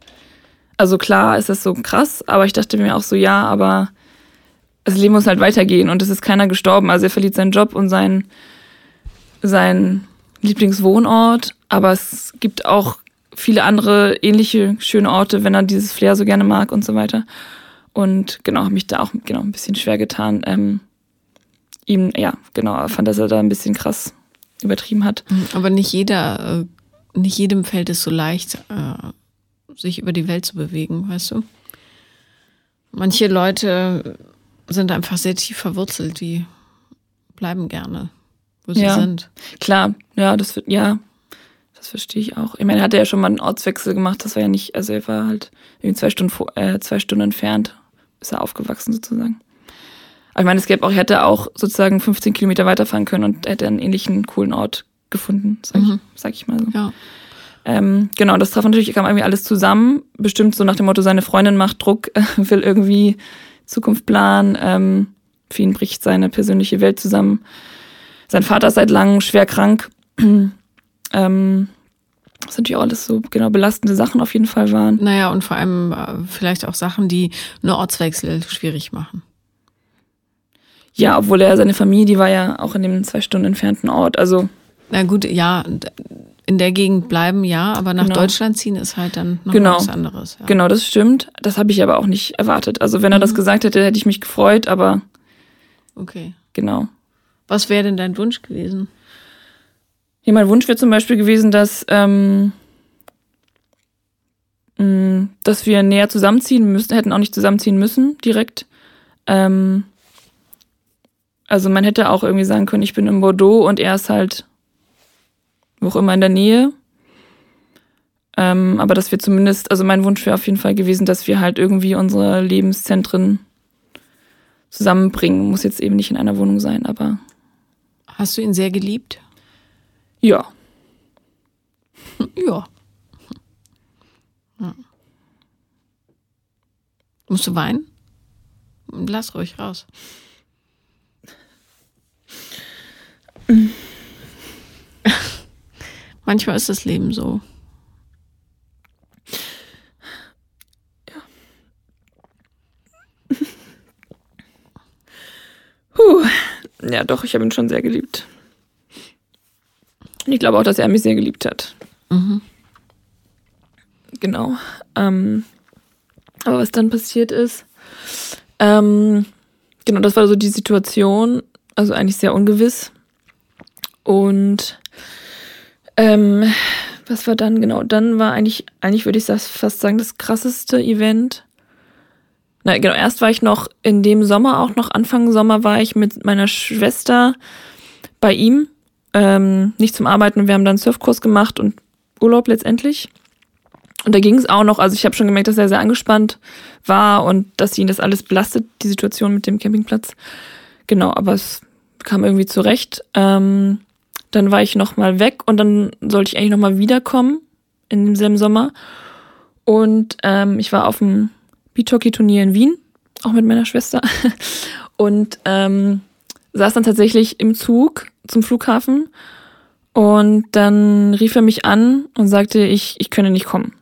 also klar ist das so krass, aber ich dachte mir auch so, ja, aber das Leben muss halt weitergehen und es ist keiner gestorben. Also er verliert seinen Job und sein, sein Lieblingswohnort, aber es gibt auch viele andere ähnliche schöne Orte, wenn er dieses Flair so gerne mag und so weiter. Und genau, habe mich da auch genau ein bisschen schwer getan. Ähm, ihm, ja, genau, fand, dass er da ein bisschen krass übertrieben hat. Mhm, aber nicht jeder, äh, nicht jedem fällt es so leicht, äh, sich über die Welt zu bewegen, weißt du? Manche Leute sind einfach sehr tief verwurzelt, die bleiben gerne wo sie ja, sind. Klar, ja, das wird, ja, das verstehe ich auch. Ich meine, er hatte ja schon mal einen Ortswechsel gemacht, das war ja nicht, also er war halt irgendwie zwei Stunden, äh, zwei Stunden entfernt, ist er aufgewachsen sozusagen. Aber ich meine, es gäbe auch, er hätte auch sozusagen 15 Kilometer weiterfahren können und hätte einen ähnlichen coolen Ort gefunden, sag, mhm. ich, sag ich mal so. Ja. Ähm, genau, das traf natürlich, kam irgendwie alles zusammen. Bestimmt so nach dem Motto, seine Freundin macht Druck, (laughs) will irgendwie Zukunft planen. Ähm, für ihn bricht seine persönliche Welt zusammen sein Vater ist seit langem schwer krank. (clears throat) ähm, was natürlich auch alles so genau belastende Sachen auf jeden Fall waren. Naja, und vor allem äh, vielleicht auch Sachen, die eine Ortswechsel schwierig machen. Ja, obwohl er seine Familie, die war ja auch in dem zwei Stunden entfernten Ort. Also. Na gut, ja, in der Gegend bleiben, ja, aber nach genau. Deutschland ziehen ist halt dann noch genau. was anderes. Ja. Genau, das stimmt. Das habe ich aber auch nicht erwartet. Also wenn er mhm. das gesagt hätte, hätte ich mich gefreut, aber. Okay. Genau. Was wäre denn dein Wunsch gewesen? Ja, mein Wunsch wäre zum Beispiel gewesen, dass, ähm, mh, dass wir näher zusammenziehen müssen, hätten auch nicht zusammenziehen müssen direkt. Ähm, also man hätte auch irgendwie sagen können, ich bin in Bordeaux und er ist halt wo auch immer in der Nähe. Ähm, aber dass wir zumindest, also mein Wunsch wäre auf jeden Fall gewesen, dass wir halt irgendwie unsere Lebenszentren zusammenbringen. Muss jetzt eben nicht in einer Wohnung sein, aber. Hast du ihn sehr geliebt? Ja. ja. ja. Musst du weinen? Lass ruhig raus. Manchmal ist das Leben so. Ja. Puh. Ja, doch, ich habe ihn schon sehr geliebt. Ich glaube auch, dass er mich sehr geliebt hat. Mhm. Genau. Ähm, aber was dann passiert ist, ähm, genau, das war so die Situation, also eigentlich sehr ungewiss. Und ähm, was war dann genau? Dann war eigentlich, eigentlich würde ich das fast sagen, das krasseste Event. Na, genau, erst war ich noch in dem Sommer, auch noch Anfang Sommer, war ich mit meiner Schwester bei ihm ähm, nicht zum Arbeiten. Wir haben dann Surfkurs gemacht und Urlaub letztendlich. Und da ging es auch noch, also ich habe schon gemerkt, dass er sehr angespannt war und dass ihn das alles belastet, die Situation mit dem Campingplatz. Genau, aber es kam irgendwie zurecht. Ähm, dann war ich nochmal weg und dann sollte ich eigentlich nochmal wiederkommen in demselben Sommer. Und ähm, ich war auf dem Beachhockey-Turnier in Wien, auch mit meiner Schwester. (laughs) Und ähm, saß dann tatsächlich im Zug zum Flughafen und dann rief er mich an und sagte, ich, ich könne nicht kommen.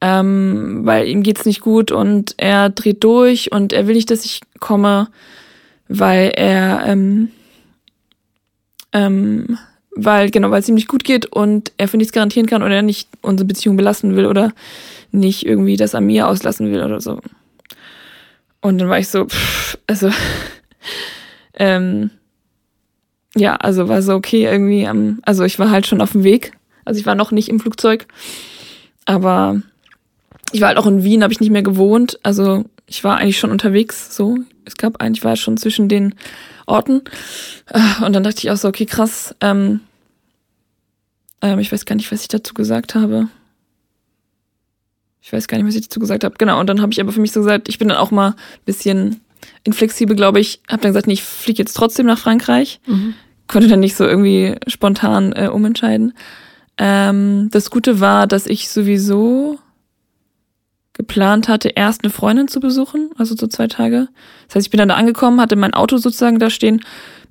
Ähm, weil ihm geht's nicht gut und er dreht durch und er will nicht, dass ich komme, weil er, ähm, ähm, weil, genau, weil es ihm nicht gut geht und er für nichts garantieren kann oder er nicht unsere Beziehung belassen will oder nicht irgendwie das an mir auslassen will oder so. Und dann war ich so, pff, also (laughs) ähm, ja, also war so okay irgendwie. Ähm, also ich war halt schon auf dem Weg. Also ich war noch nicht im Flugzeug, aber ich war halt auch in Wien, habe ich nicht mehr gewohnt. Also ich war eigentlich schon unterwegs. So, es gab eigentlich war schon zwischen den Orten. Und dann dachte ich auch so, okay, krass. Ähm, ähm, ich weiß gar nicht, was ich dazu gesagt habe. Ich weiß gar nicht, was ich dazu gesagt habe. Genau, und dann habe ich aber für mich so gesagt, ich bin dann auch mal ein bisschen inflexibel, glaube ich, habe dann gesagt, nee, ich fliege jetzt trotzdem nach Frankreich. Mhm. Konnte dann nicht so irgendwie spontan äh, umentscheiden. Ähm, das Gute war, dass ich sowieso geplant hatte, erst eine Freundin zu besuchen, also so zwei Tage. Das heißt, ich bin dann da angekommen, hatte mein Auto sozusagen da stehen,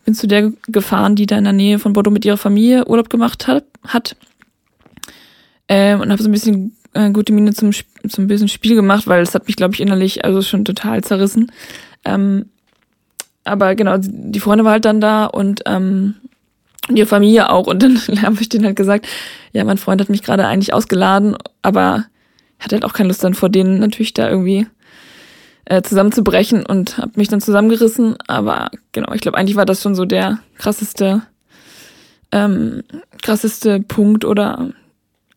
bin zu der gefahren, die da in der Nähe von Bordeaux mit ihrer Familie Urlaub gemacht hat, hat ähm, und habe so ein bisschen äh, gute Miene zum, zum bösen Spiel gemacht, weil es hat mich, glaube ich, innerlich also schon total zerrissen. Ähm, aber genau, die Freundin war halt dann da und ähm, ihre Familie auch. Und dann (laughs) habe ich denen halt gesagt, ja, mein Freund hat mich gerade eigentlich ausgeladen, aber hat halt auch keine Lust dann vor denen natürlich da irgendwie äh, zusammenzubrechen und habe mich dann zusammengerissen. Aber genau, ich glaube, eigentlich war das schon so der krasseste, ähm, krasseste Punkt oder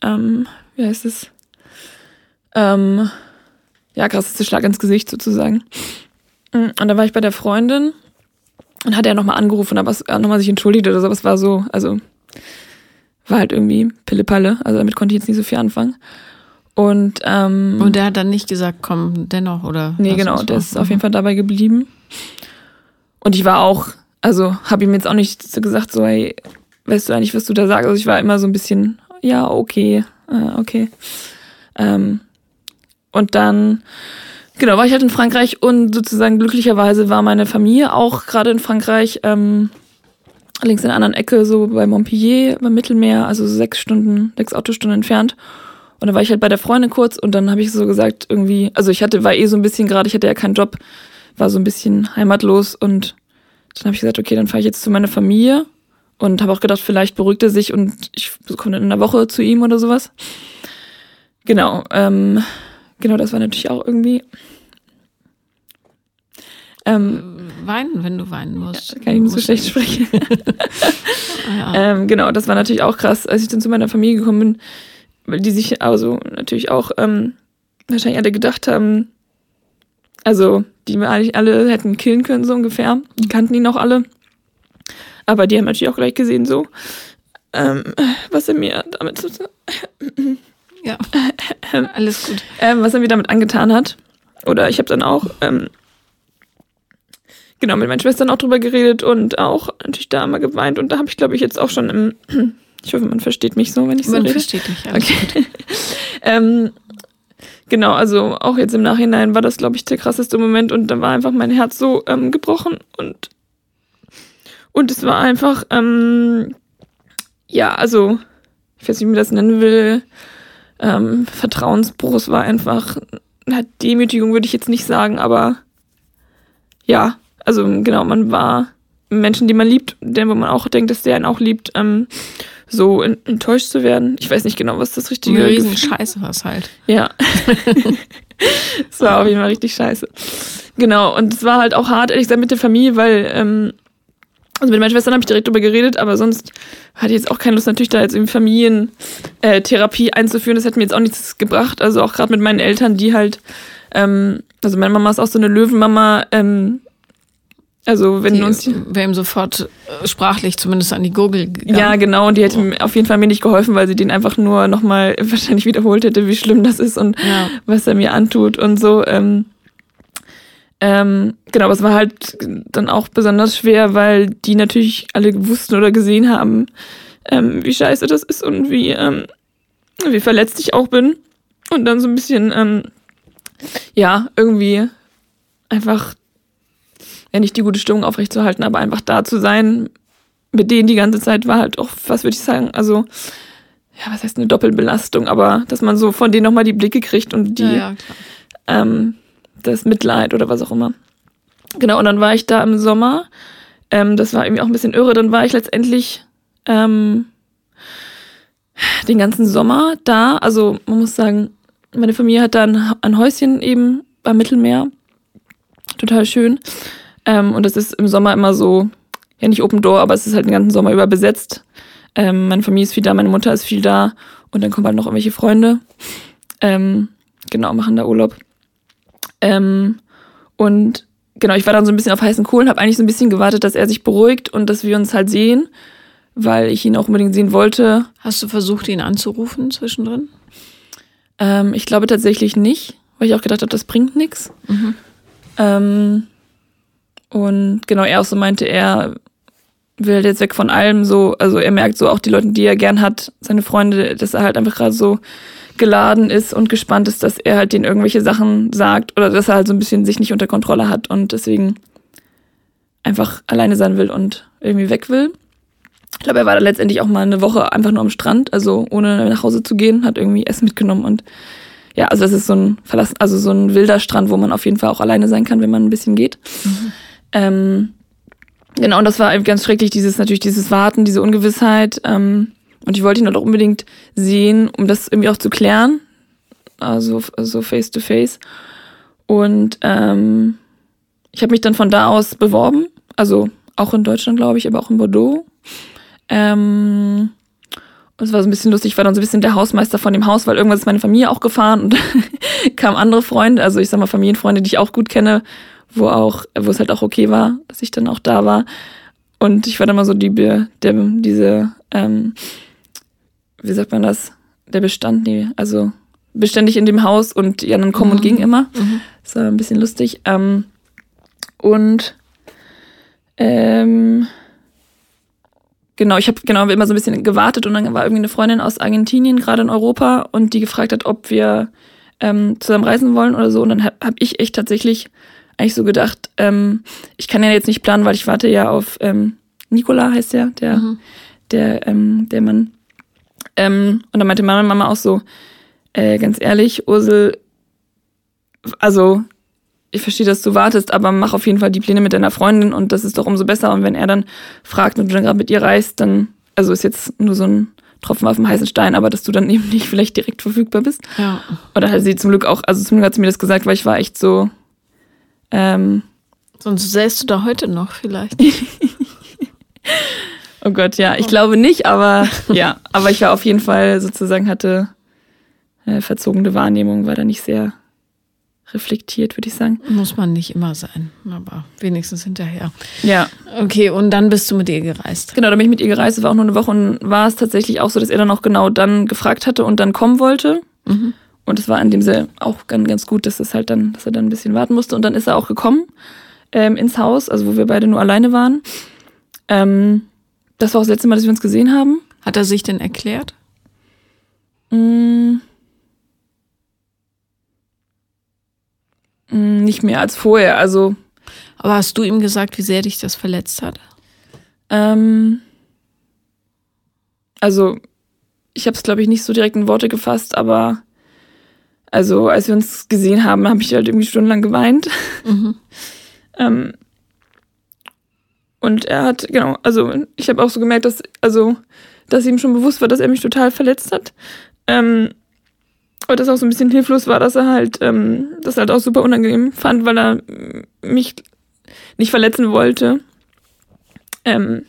ähm, wie heißt es? Ähm, ja, krasseste Schlag ins Gesicht sozusagen. Und dann war ich bei der Freundin und hat er nochmal angerufen, aber nochmal sich entschuldigt oder so. Aber es war so, also war halt irgendwie Pille-Palle. Also damit konnte ich jetzt nicht so viel anfangen. Und, ähm, und der hat dann nicht gesagt, komm, dennoch, oder? Nee, genau, der ist auf jeden Fall dabei geblieben. Und ich war auch, also habe ihm jetzt auch nicht so gesagt, so, hey, weißt du eigentlich, was du da sagst? Also ich war immer so ein bisschen, ja, okay, äh, okay. Ähm, und dann Genau, war ich halt in Frankreich und sozusagen glücklicherweise war meine Familie auch gerade in Frankreich. Ähm, links in der anderen Ecke, so bei Montpellier, beim Mittelmeer, also sechs Stunden, sechs Autostunden entfernt. Und dann war ich halt bei der Freundin kurz und dann habe ich so gesagt, irgendwie, also ich hatte, war eh so ein bisschen gerade, ich hatte ja keinen Job, war so ein bisschen heimatlos und dann habe ich gesagt, okay, dann fahre ich jetzt zu meiner Familie und habe auch gedacht, vielleicht beruhigt er sich und ich komme dann in einer Woche zu ihm oder sowas. Genau, ähm, genau, das war natürlich auch irgendwie. Ähm, weinen, wenn du weinen musst. Ja, kann ich nicht so schlecht sprechen. (laughs) ja. ähm, genau, das war natürlich auch krass, als ich dann zu meiner Familie gekommen bin, weil die sich also natürlich auch ähm, wahrscheinlich alle gedacht haben, also die wir eigentlich alle hätten killen können, so ungefähr. Die kannten ihn auch alle. Aber die haben natürlich auch gleich gesehen, so, ähm, was er mir damit zu (laughs) Ja, alles gut. Ähm, was er mir damit angetan hat. Oder ich habe dann auch ähm, genau mit meinen Schwestern auch drüber geredet und auch natürlich da mal geweint. Und da habe ich, glaube ich, jetzt auch schon im. Ich hoffe, man versteht mich so, wenn ich so man rede. Man versteht dich, ja. Okay. (laughs) ähm, genau, also auch jetzt im Nachhinein war das, glaube ich, der krasseste Moment und da war einfach mein Herz so ähm, gebrochen und und es war einfach, ähm, ja, also, ich weiß nicht, wie man das nennen will, ähm, Vertrauensbruch, es war einfach, eine Demütigung würde ich jetzt nicht sagen, aber ja, also genau, man war Menschen, die man liebt, den wo man auch denkt, dass der einen auch liebt, ähm, so enttäuscht zu werden. Ich weiß nicht genau, was das richtige Eine riesen Scheiße war es halt. Ja. (laughs) Es war auf jeden Fall richtig scheiße. Genau, und es war halt auch hart, ehrlich gesagt, mit der Familie, weil, ähm, also mit meinen Schwestern habe ich direkt drüber geredet, aber sonst hatte ich jetzt auch keine Lust, natürlich da jetzt irgendwie Familientherapie äh, einzuführen. Das hätte mir jetzt auch nichts gebracht. Also auch gerade mit meinen Eltern, die halt, ähm, also meine Mama ist auch so eine Löwenmama, ähm, also wenn die uns wäre ihm sofort äh, sprachlich zumindest an die Gurgel gegangen. Ja, genau, und die hätte mir auf jeden Fall mir nicht geholfen, weil sie den einfach nur nochmal (laughs) wahrscheinlich wiederholt hätte, wie schlimm das ist und ja. was er mir antut und so. Ähm, ähm, genau, aber es war halt dann auch besonders schwer, weil die natürlich alle wussten oder gesehen haben, ähm, wie scheiße das ist und wie, ähm, wie verletzt ich auch bin. Und dann so ein bisschen, ähm, ja, irgendwie einfach ja nicht die gute Stimmung aufrechtzuerhalten, aber einfach da zu sein, mit denen die ganze Zeit war halt auch, was würde ich sagen, also ja, was heißt eine Doppelbelastung, aber dass man so von denen nochmal die Blicke kriegt und die ja, ja, ähm, das Mitleid oder was auch immer. Genau, und dann war ich da im Sommer. Ähm, das war irgendwie auch ein bisschen irre. Dann war ich letztendlich ähm, den ganzen Sommer da. Also man muss sagen, meine Familie hat da ein, ein Häuschen eben beim Mittelmeer. Total schön. Ähm, und das ist im Sommer immer so, ja nicht Open Door, aber es ist halt den ganzen Sommer über besetzt. Ähm, meine Familie ist viel da, meine Mutter ist viel da und dann kommen halt noch irgendwelche Freunde. Ähm, genau, machen da Urlaub. Ähm, und genau, ich war dann so ein bisschen auf heißen Kohlen, habe eigentlich so ein bisschen gewartet, dass er sich beruhigt und dass wir uns halt sehen, weil ich ihn auch unbedingt sehen wollte. Hast du versucht, ihn anzurufen zwischendrin? Ähm, ich glaube tatsächlich nicht, weil ich auch gedacht habe, das bringt nichts. Mhm. Ähm, und genau, er auch so meinte, er will jetzt weg von allem so, also er merkt so auch die Leute, die er gern hat, seine Freunde, dass er halt einfach gerade so geladen ist und gespannt ist, dass er halt denen irgendwelche Sachen sagt oder dass er halt so ein bisschen sich nicht unter Kontrolle hat und deswegen einfach alleine sein will und irgendwie weg will. Ich glaube, er war da letztendlich auch mal eine Woche einfach nur am Strand, also ohne nach Hause zu gehen, hat irgendwie Essen mitgenommen und ja, also das ist so ein verlassen, also so ein wilder Strand, wo man auf jeden Fall auch alleine sein kann, wenn man ein bisschen geht. Mhm. Ähm, genau, und das war ganz schrecklich, dieses natürlich dieses Warten, diese Ungewissheit. Ähm, und ich wollte ihn halt auch unbedingt sehen, um das irgendwie auch zu klären. Also, also face to face. Und ähm, ich habe mich dann von da aus beworben. Also auch in Deutschland, glaube ich, aber auch in Bordeaux. Ähm, und es war so ein bisschen lustig, ich war dann so ein bisschen der Hausmeister von dem Haus, weil irgendwann ist meine Familie auch gefahren und (laughs) kamen andere Freunde, also ich sag mal Familienfreunde, die ich auch gut kenne, wo auch, wo es halt auch okay war, dass ich dann auch da war. Und ich war dann mal so die, der, diese, ähm, wie sagt man das? Der Bestand, nee, also beständig in dem Haus und die anderen kommen mhm. und gingen immer. Mhm. Das war ein bisschen lustig. Ähm, und ähm, genau, ich habe genau immer so ein bisschen gewartet und dann war irgendwie eine Freundin aus Argentinien gerade in Europa und die gefragt hat, ob wir ähm, zusammen reisen wollen oder so. Und dann habe hab ich echt tatsächlich eigentlich so gedacht, ähm, ich kann ja jetzt nicht planen, weil ich warte ja auf ähm, Nikola heißt der, der, mhm. der, ähm, der Mann. Ähm, und dann meinte meine Mama auch so, äh, ganz ehrlich, Ursel, also ich verstehe, dass du wartest, aber mach auf jeden Fall die Pläne mit deiner Freundin und das ist doch umso besser. Und wenn er dann fragt und du dann gerade mit ihr reist, dann, also ist jetzt nur so ein Tropfen auf dem heißen Stein, aber dass du dann eben nicht vielleicht direkt verfügbar bist. Ja. Oder hat sie zum Glück auch, also zum Glück hat sie mir das gesagt, weil ich war echt so. Ähm, Sonst säst du da heute noch vielleicht. (laughs) oh Gott, ja, ich glaube nicht, aber (laughs) ja, aber ich war auf jeden Fall sozusagen hatte äh, verzogene Wahrnehmung, war da nicht sehr reflektiert, würde ich sagen. Muss man nicht immer sein, aber wenigstens hinterher. Ja. Okay, und dann bist du mit ihr gereist. Genau, dann bin ich mit ihr gereist, war auch nur eine Woche und war es tatsächlich auch so, dass er dann auch genau dann gefragt hatte und dann kommen wollte. Mhm. Und es war in dem Sinne auch ganz, ganz gut, dass es halt dann, dass er dann ein bisschen warten musste. Und dann ist er auch gekommen ähm, ins Haus, also wo wir beide nur alleine waren. Ähm, das war auch das letzte Mal, dass wir uns gesehen haben. Hat er sich denn erklärt? Mmh. Mm, nicht mehr als vorher. Also. Aber hast du ihm gesagt, wie sehr dich das verletzt hat? Ähm, also, ich habe es, glaube ich, nicht so direkt in Worte gefasst, aber also, als wir uns gesehen haben, habe ich halt irgendwie stundenlang geweint. Mhm. (laughs) ähm, und er hat, genau, also ich habe auch so gemerkt, dass, also, dass ihm schon bewusst war, dass er mich total verletzt hat. Ähm, und das auch so ein bisschen hilflos war, dass er halt ähm, das halt auch super unangenehm fand, weil er mich nicht verletzen wollte. Ähm,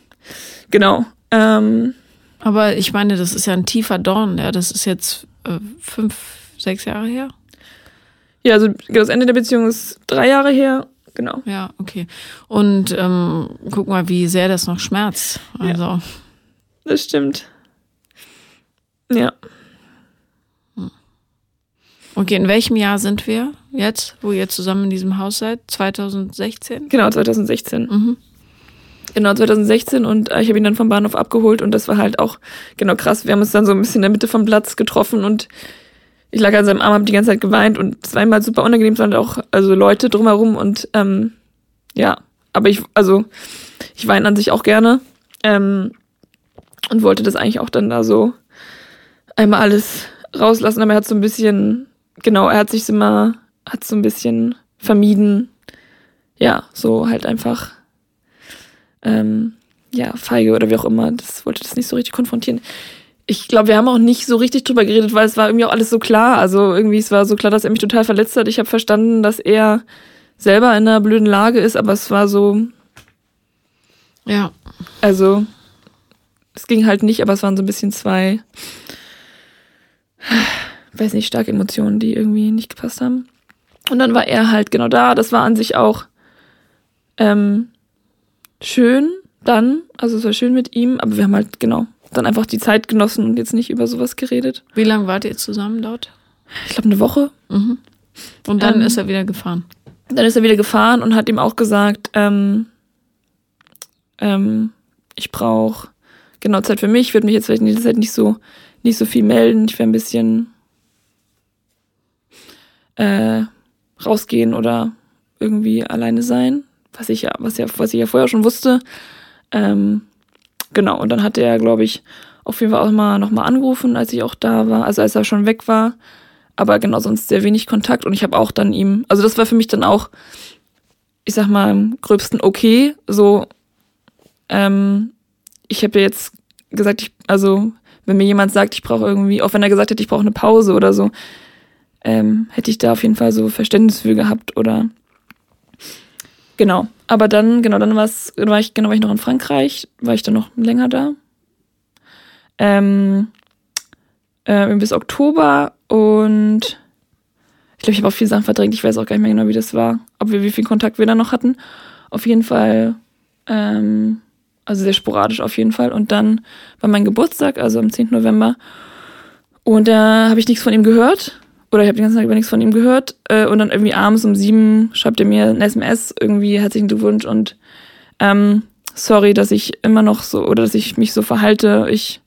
genau. Ähm, Aber ich meine, das ist ja ein tiefer Dorn, ja. Das ist jetzt äh, fünf, sechs Jahre her. Ja, also das Ende der Beziehung ist drei Jahre her. Genau. Ja, okay. Und ähm, guck mal, wie sehr das noch schmerzt. Also. Ja, das stimmt. Ja. Okay, in welchem Jahr sind wir jetzt, wo ihr zusammen in diesem Haus seid? 2016? Genau, 2016. Mhm. Genau, 2016 und äh, ich habe ihn dann vom Bahnhof abgeholt und das war halt auch genau krass. Wir haben uns dann so ein bisschen in der Mitte vom Platz getroffen und ich lag an seinem Arm, habe die ganze Zeit geweint und es war immer super unangenehm, es waren auch also Leute drumherum und ähm, ja, aber ich, also ich weine an sich auch gerne ähm, und wollte das eigentlich auch dann da so einmal alles rauslassen, aber er hat so ein bisschen genau, er hat sich immer, hat so ein bisschen vermieden. Ja, so halt einfach, ähm, ja, feige oder wie auch immer. Das wollte das nicht so richtig konfrontieren. Ich glaube, wir haben auch nicht so richtig drüber geredet, weil es war irgendwie auch alles so klar. Also irgendwie, es war so klar, dass er mich total verletzt hat. Ich habe verstanden, dass er selber in einer blöden Lage ist, aber es war so. Ja. Also, es ging halt nicht, aber es waren so ein bisschen zwei (sighs) weiß nicht, starke Emotionen, die irgendwie nicht gepasst haben. Und dann war er halt genau da. Das war an sich auch ähm, schön dann. Also es war schön mit ihm, aber wir haben halt genau dann einfach die Zeit genossen und jetzt nicht über sowas geredet. Wie lange wart ihr zusammen dort? Ich glaube eine Woche. Mhm. Und dann ähm, ist er wieder gefahren. Dann ist er wieder gefahren und hat ihm auch gesagt, ähm, ähm, ich brauche genau Zeit für mich. Ich würde mich jetzt vielleicht in dieser Zeit nicht so nicht so viel melden. Ich wäre ein bisschen äh, rausgehen oder irgendwie alleine sein, was ich ja, was ja, was ich ja vorher schon wusste. Ähm, genau, und dann hat er, glaube ich, auf jeden Fall auch mal nochmal angerufen, als ich auch da war, also als er schon weg war. Aber genau, sonst sehr wenig Kontakt. Und ich habe auch dann ihm, also das war für mich dann auch, ich sag mal, im gröbsten okay. So, ähm, ich habe ja jetzt gesagt, ich, also wenn mir jemand sagt, ich brauche irgendwie, auch wenn er gesagt hätte, ich brauche eine Pause oder so, ähm, hätte ich da auf jeden Fall so Verständnis für gehabt oder genau. Aber dann, genau, dann war ich, genau, war ich noch in Frankreich, war ich dann noch länger da. Ähm, äh, bis Oktober und ich glaube, ich habe auch viele Sachen verdrängt. Ich weiß auch gar nicht mehr genau, wie das war, ob wir wie viel Kontakt wir da noch hatten. Auf jeden Fall, ähm, also sehr sporadisch auf jeden Fall. Und dann war mein Geburtstag, also am 10. November. Und da habe ich nichts von ihm gehört oder ich habe den ganzen Tag über nichts von ihm gehört äh, und dann irgendwie abends um sieben schreibt er mir ein SMS, irgendwie herzlichen Glückwunsch und ähm, sorry, dass ich immer noch so oder dass ich mich so verhalte, ich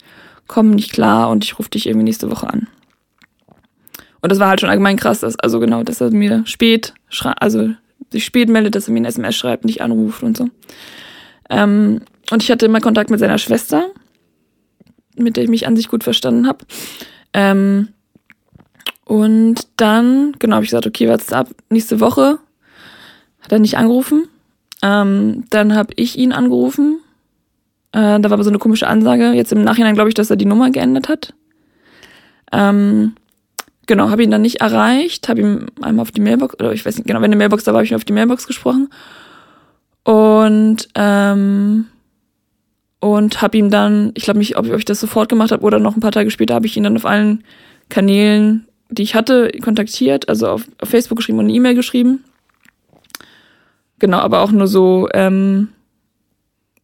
komme nicht klar und ich rufe dich irgendwie nächste Woche an. Und das war halt schon allgemein krass, dass, also genau, dass er mir spät, also sich spät meldet, dass er mir ein SMS schreibt, nicht anruft und so. Ähm, und ich hatte immer Kontakt mit seiner Schwester, mit der ich mich an sich gut verstanden habe. Ähm, und dann, genau, habe ich gesagt, okay, was ab? Nächste Woche hat er nicht angerufen. Ähm, dann habe ich ihn angerufen. Äh, da war aber so eine komische Ansage. Jetzt im Nachhinein glaube ich, dass er die Nummer geändert hat. Ähm, genau, habe ihn dann nicht erreicht, habe ihm einmal auf die Mailbox, oder ich weiß nicht genau, wenn eine Mailbox da war, habe ich ihn auf die Mailbox gesprochen. Und ähm, und habe ihm dann, ich glaube nicht, ob ich das sofort gemacht habe oder noch ein paar Tage später, habe ich ihn dann auf allen Kanälen, die ich hatte, kontaktiert, also auf, auf Facebook geschrieben und eine E-Mail geschrieben. Genau, aber auch nur so, ähm,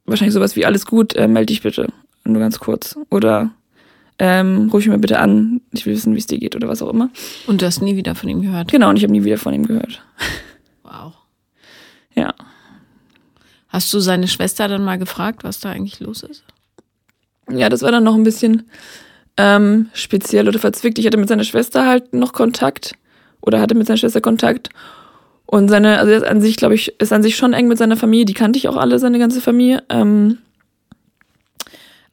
wahrscheinlich sowas wie alles gut, äh, melde dich bitte. Nur ganz kurz. Oder ähm, ruf ich mir bitte an, ich will wissen, wie es dir geht oder was auch immer. Und du hast nie wieder von ihm gehört? Genau, und ich habe nie wieder von ihm gehört. (laughs) Wow. Ja. Hast du seine Schwester dann mal gefragt, was da eigentlich los ist? Ja, das war dann noch ein bisschen ähm, speziell oder verzwickt. Ich hatte mit seiner Schwester halt noch Kontakt oder hatte mit seiner Schwester Kontakt. Und seine, also er ist an sich, glaube ich, ist an sich schon eng mit seiner Familie. Die kannte ich auch alle, seine ganze Familie. Ähm,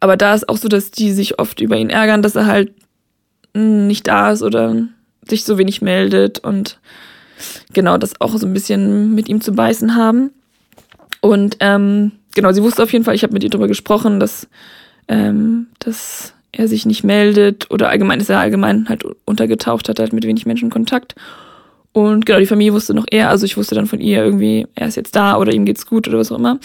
aber da ist auch so, dass die sich oft über ihn ärgern, dass er halt nicht da ist oder sich so wenig meldet und genau das auch so ein bisschen mit ihm zu beißen haben. Und ähm, genau, sie wusste auf jeden Fall, ich habe mit ihr darüber gesprochen, dass, ähm, dass er sich nicht meldet oder allgemein ist er allgemein halt untergetaucht, hat halt mit wenig Menschen Kontakt. Und genau, die Familie wusste noch eher, also ich wusste dann von ihr irgendwie, er ist jetzt da oder ihm geht's gut oder was auch immer.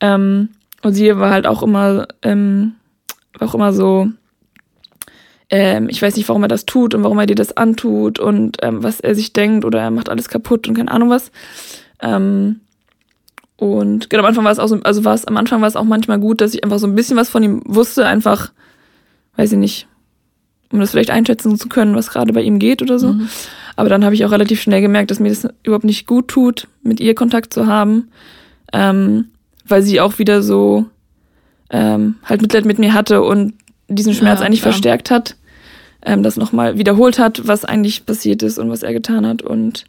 Ähm, und sie war halt auch immer, ähm, war auch immer so, ähm, ich weiß nicht, warum er das tut und warum er dir das antut und ähm, was er sich denkt oder er macht alles kaputt und keine Ahnung was. Ähm, und genau, am Anfang war es auch so, also war es, am Anfang war es auch manchmal gut, dass ich einfach so ein bisschen was von ihm wusste, einfach, weiß ich nicht, um das vielleicht einschätzen zu können, was gerade bei ihm geht oder so. Mhm. Aber dann habe ich auch relativ schnell gemerkt, dass mir das überhaupt nicht gut tut, mit ihr Kontakt zu haben. Ähm, weil sie auch wieder so ähm, halt Mitleid mit mir hatte und diesen Schmerz ja, eigentlich klar. verstärkt hat, ähm, das nochmal wiederholt hat, was eigentlich passiert ist und was er getan hat. Und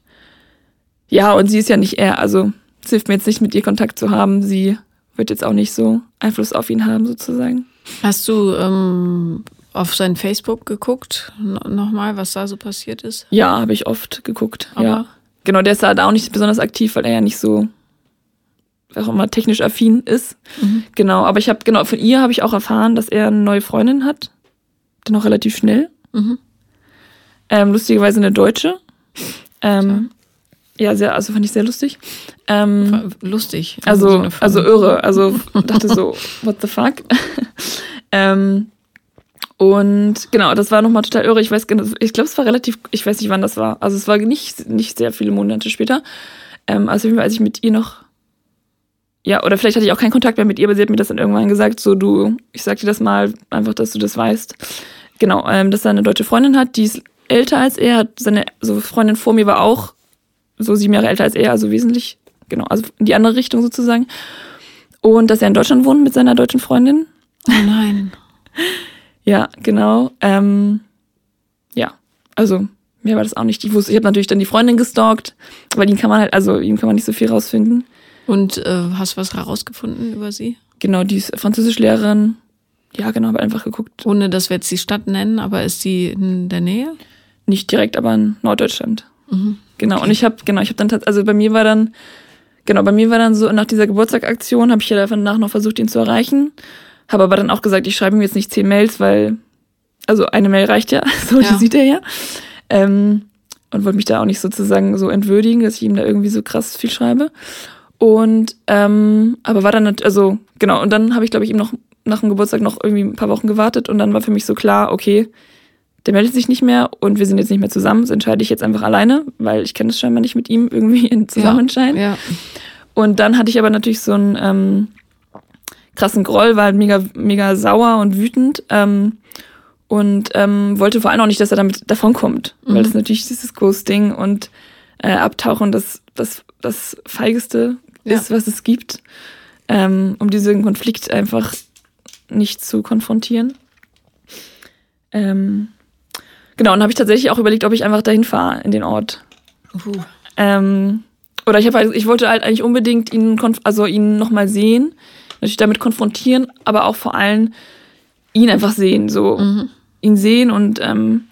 ja, und sie ist ja nicht er, also es hilft mir jetzt nicht, mit ihr Kontakt zu haben. Sie wird jetzt auch nicht so Einfluss auf ihn haben, sozusagen. Hast du ähm, auf sein Facebook geguckt, nochmal, was da so passiert ist? Ja, habe ich oft geguckt, Aber ja. Genau, der ist da auch nicht besonders aktiv, weil er ja nicht so auch immer technisch affin ist. Mhm. Genau, aber ich habe genau von ihr habe ich auch erfahren, dass er eine neue Freundin hat, dann auch relativ schnell. Mhm. Ähm, lustigerweise eine Deutsche. Ähm, ja, sehr, also fand ich sehr lustig. Ähm, lustig. Also, also irre. Also (laughs) dachte so, what the fuck? (laughs) ähm, und genau, das war nochmal total irre. Ich weiß genau, ich glaube, es war relativ, ich weiß nicht, wann das war. Also es war nicht, nicht sehr viele Monate später. Ähm, also als ich mit ihr noch ja, oder vielleicht hatte ich auch keinen Kontakt mehr mit ihr, aber sie hat mir das dann irgendwann gesagt, so du, ich sag dir das mal, einfach, dass du das weißt. Genau, ähm, dass er eine deutsche Freundin hat, die ist älter als er, hat seine so Freundin vor mir war auch so sieben Jahre älter als er, also wesentlich, genau, also in die andere Richtung sozusagen. Und dass er in Deutschland wohnt mit seiner deutschen Freundin. Oh nein. (laughs) ja, genau. Ähm, ja, also mir war das auch nicht. Ich wusste, ich habe natürlich dann die Freundin gestalkt, weil ihn kann man halt, also ihm kann man nicht so viel rausfinden. Und äh, hast du was herausgefunden über sie? Genau, die ist Französischlehrerin. Ja, genau, habe einfach geguckt. Ohne dass wir jetzt die Stadt nennen, aber ist sie in der Nähe? Nicht direkt, aber in Norddeutschland. Mhm. Genau, okay. und ich habe, genau, ich habe dann, also bei mir war dann, genau, bei mir war dann so, nach dieser Geburtstagaktion habe ich ja danach noch versucht, ihn zu erreichen. Habe aber dann auch gesagt, ich schreibe ihm jetzt nicht zehn Mails, weil, also eine Mail reicht ja, (laughs) so, ja. die sieht er ja. Ähm, und wollte mich da auch nicht sozusagen so entwürdigen, dass ich ihm da irgendwie so krass viel schreibe. Und ähm, aber war dann also genau und dann habe ich glaube ich ihm noch nach dem Geburtstag noch irgendwie ein paar Wochen gewartet und dann war für mich so klar, okay, der meldet sich nicht mehr und wir sind jetzt nicht mehr zusammen, das entscheide ich jetzt einfach alleine, weil ich kann es scheinbar nicht mit ihm irgendwie zusammen entscheiden. Ja, ja. Und dann hatte ich aber natürlich so einen ähm, krassen Groll, war halt mega, mega sauer und wütend ähm, und ähm, wollte vor allem auch nicht, dass er damit davonkommt, mhm. weil das natürlich dieses Ghosting und äh, Abtauchen das, das, das Feigeste ja. ist, was es gibt, ähm, um diesen Konflikt einfach nicht zu konfrontieren. Ähm, genau, und habe ich tatsächlich auch überlegt, ob ich einfach dahin fahre in den Ort. Uh. Ähm, oder ich habe halt, ich wollte halt eigentlich unbedingt ihn, also ihn nochmal sehen, natürlich damit konfrontieren, aber auch vor allem ihn einfach sehen, so mhm. ihn sehen und ähm,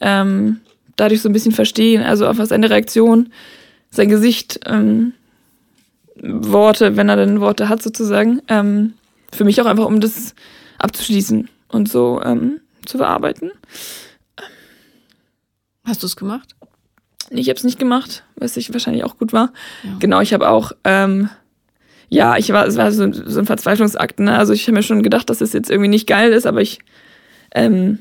ähm, dadurch so ein bisschen verstehen, also einfach seine Reaktion, sein Gesicht, ähm, Worte, wenn er denn Worte hat sozusagen, ähm, für mich auch einfach, um das abzuschließen und so ähm, zu verarbeiten. Hast du es gemacht? Ich habe es nicht gemacht, was ich wahrscheinlich auch gut war. Ja. Genau, ich habe auch, ähm, ja, ich war, es war so, so ein Verzweiflungsakt. Ne? Also ich habe mir schon gedacht, dass es das jetzt irgendwie nicht geil ist, aber ich, ähm,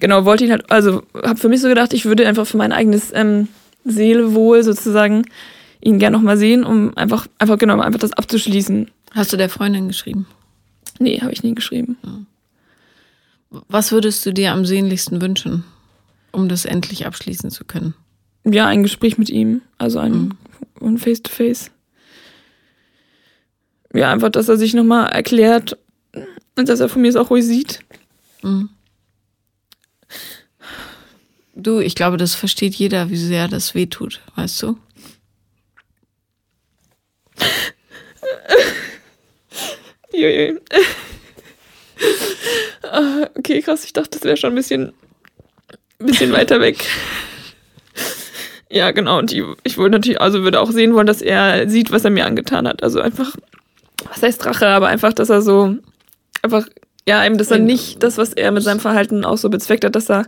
genau, wollte ihn halt, also habe für mich so gedacht, ich würde einfach für mein eigenes ähm, Seelewohl sozusagen ihn gern nochmal sehen, um einfach, einfach genau, einfach das abzuschließen. Hast du der Freundin geschrieben? Nee, habe ich nie geschrieben. Was würdest du dir am sehnlichsten wünschen, um das endlich abschließen zu können? Ja, ein Gespräch mit ihm, also ein, mhm. Face-to-Face. Ja, einfach, dass er sich nochmal erklärt und dass er von mir es auch ruhig sieht. Mhm. Du, ich glaube, das versteht jeder, wie sehr das wehtut, weißt du? (laughs) (laughs) Ah, okay, krass. Ich dachte, das wäre schon ein bisschen, ein bisschen (laughs) weiter weg. Ja, genau. Und ich, ich wollte natürlich, also würde auch sehen wollen, dass er sieht, was er mir angetan hat. Also einfach, was heißt Rache, aber einfach, dass er so, einfach, ja, eben, dass er nicht das, was er mit seinem Verhalten auch so bezweckt hat, dass er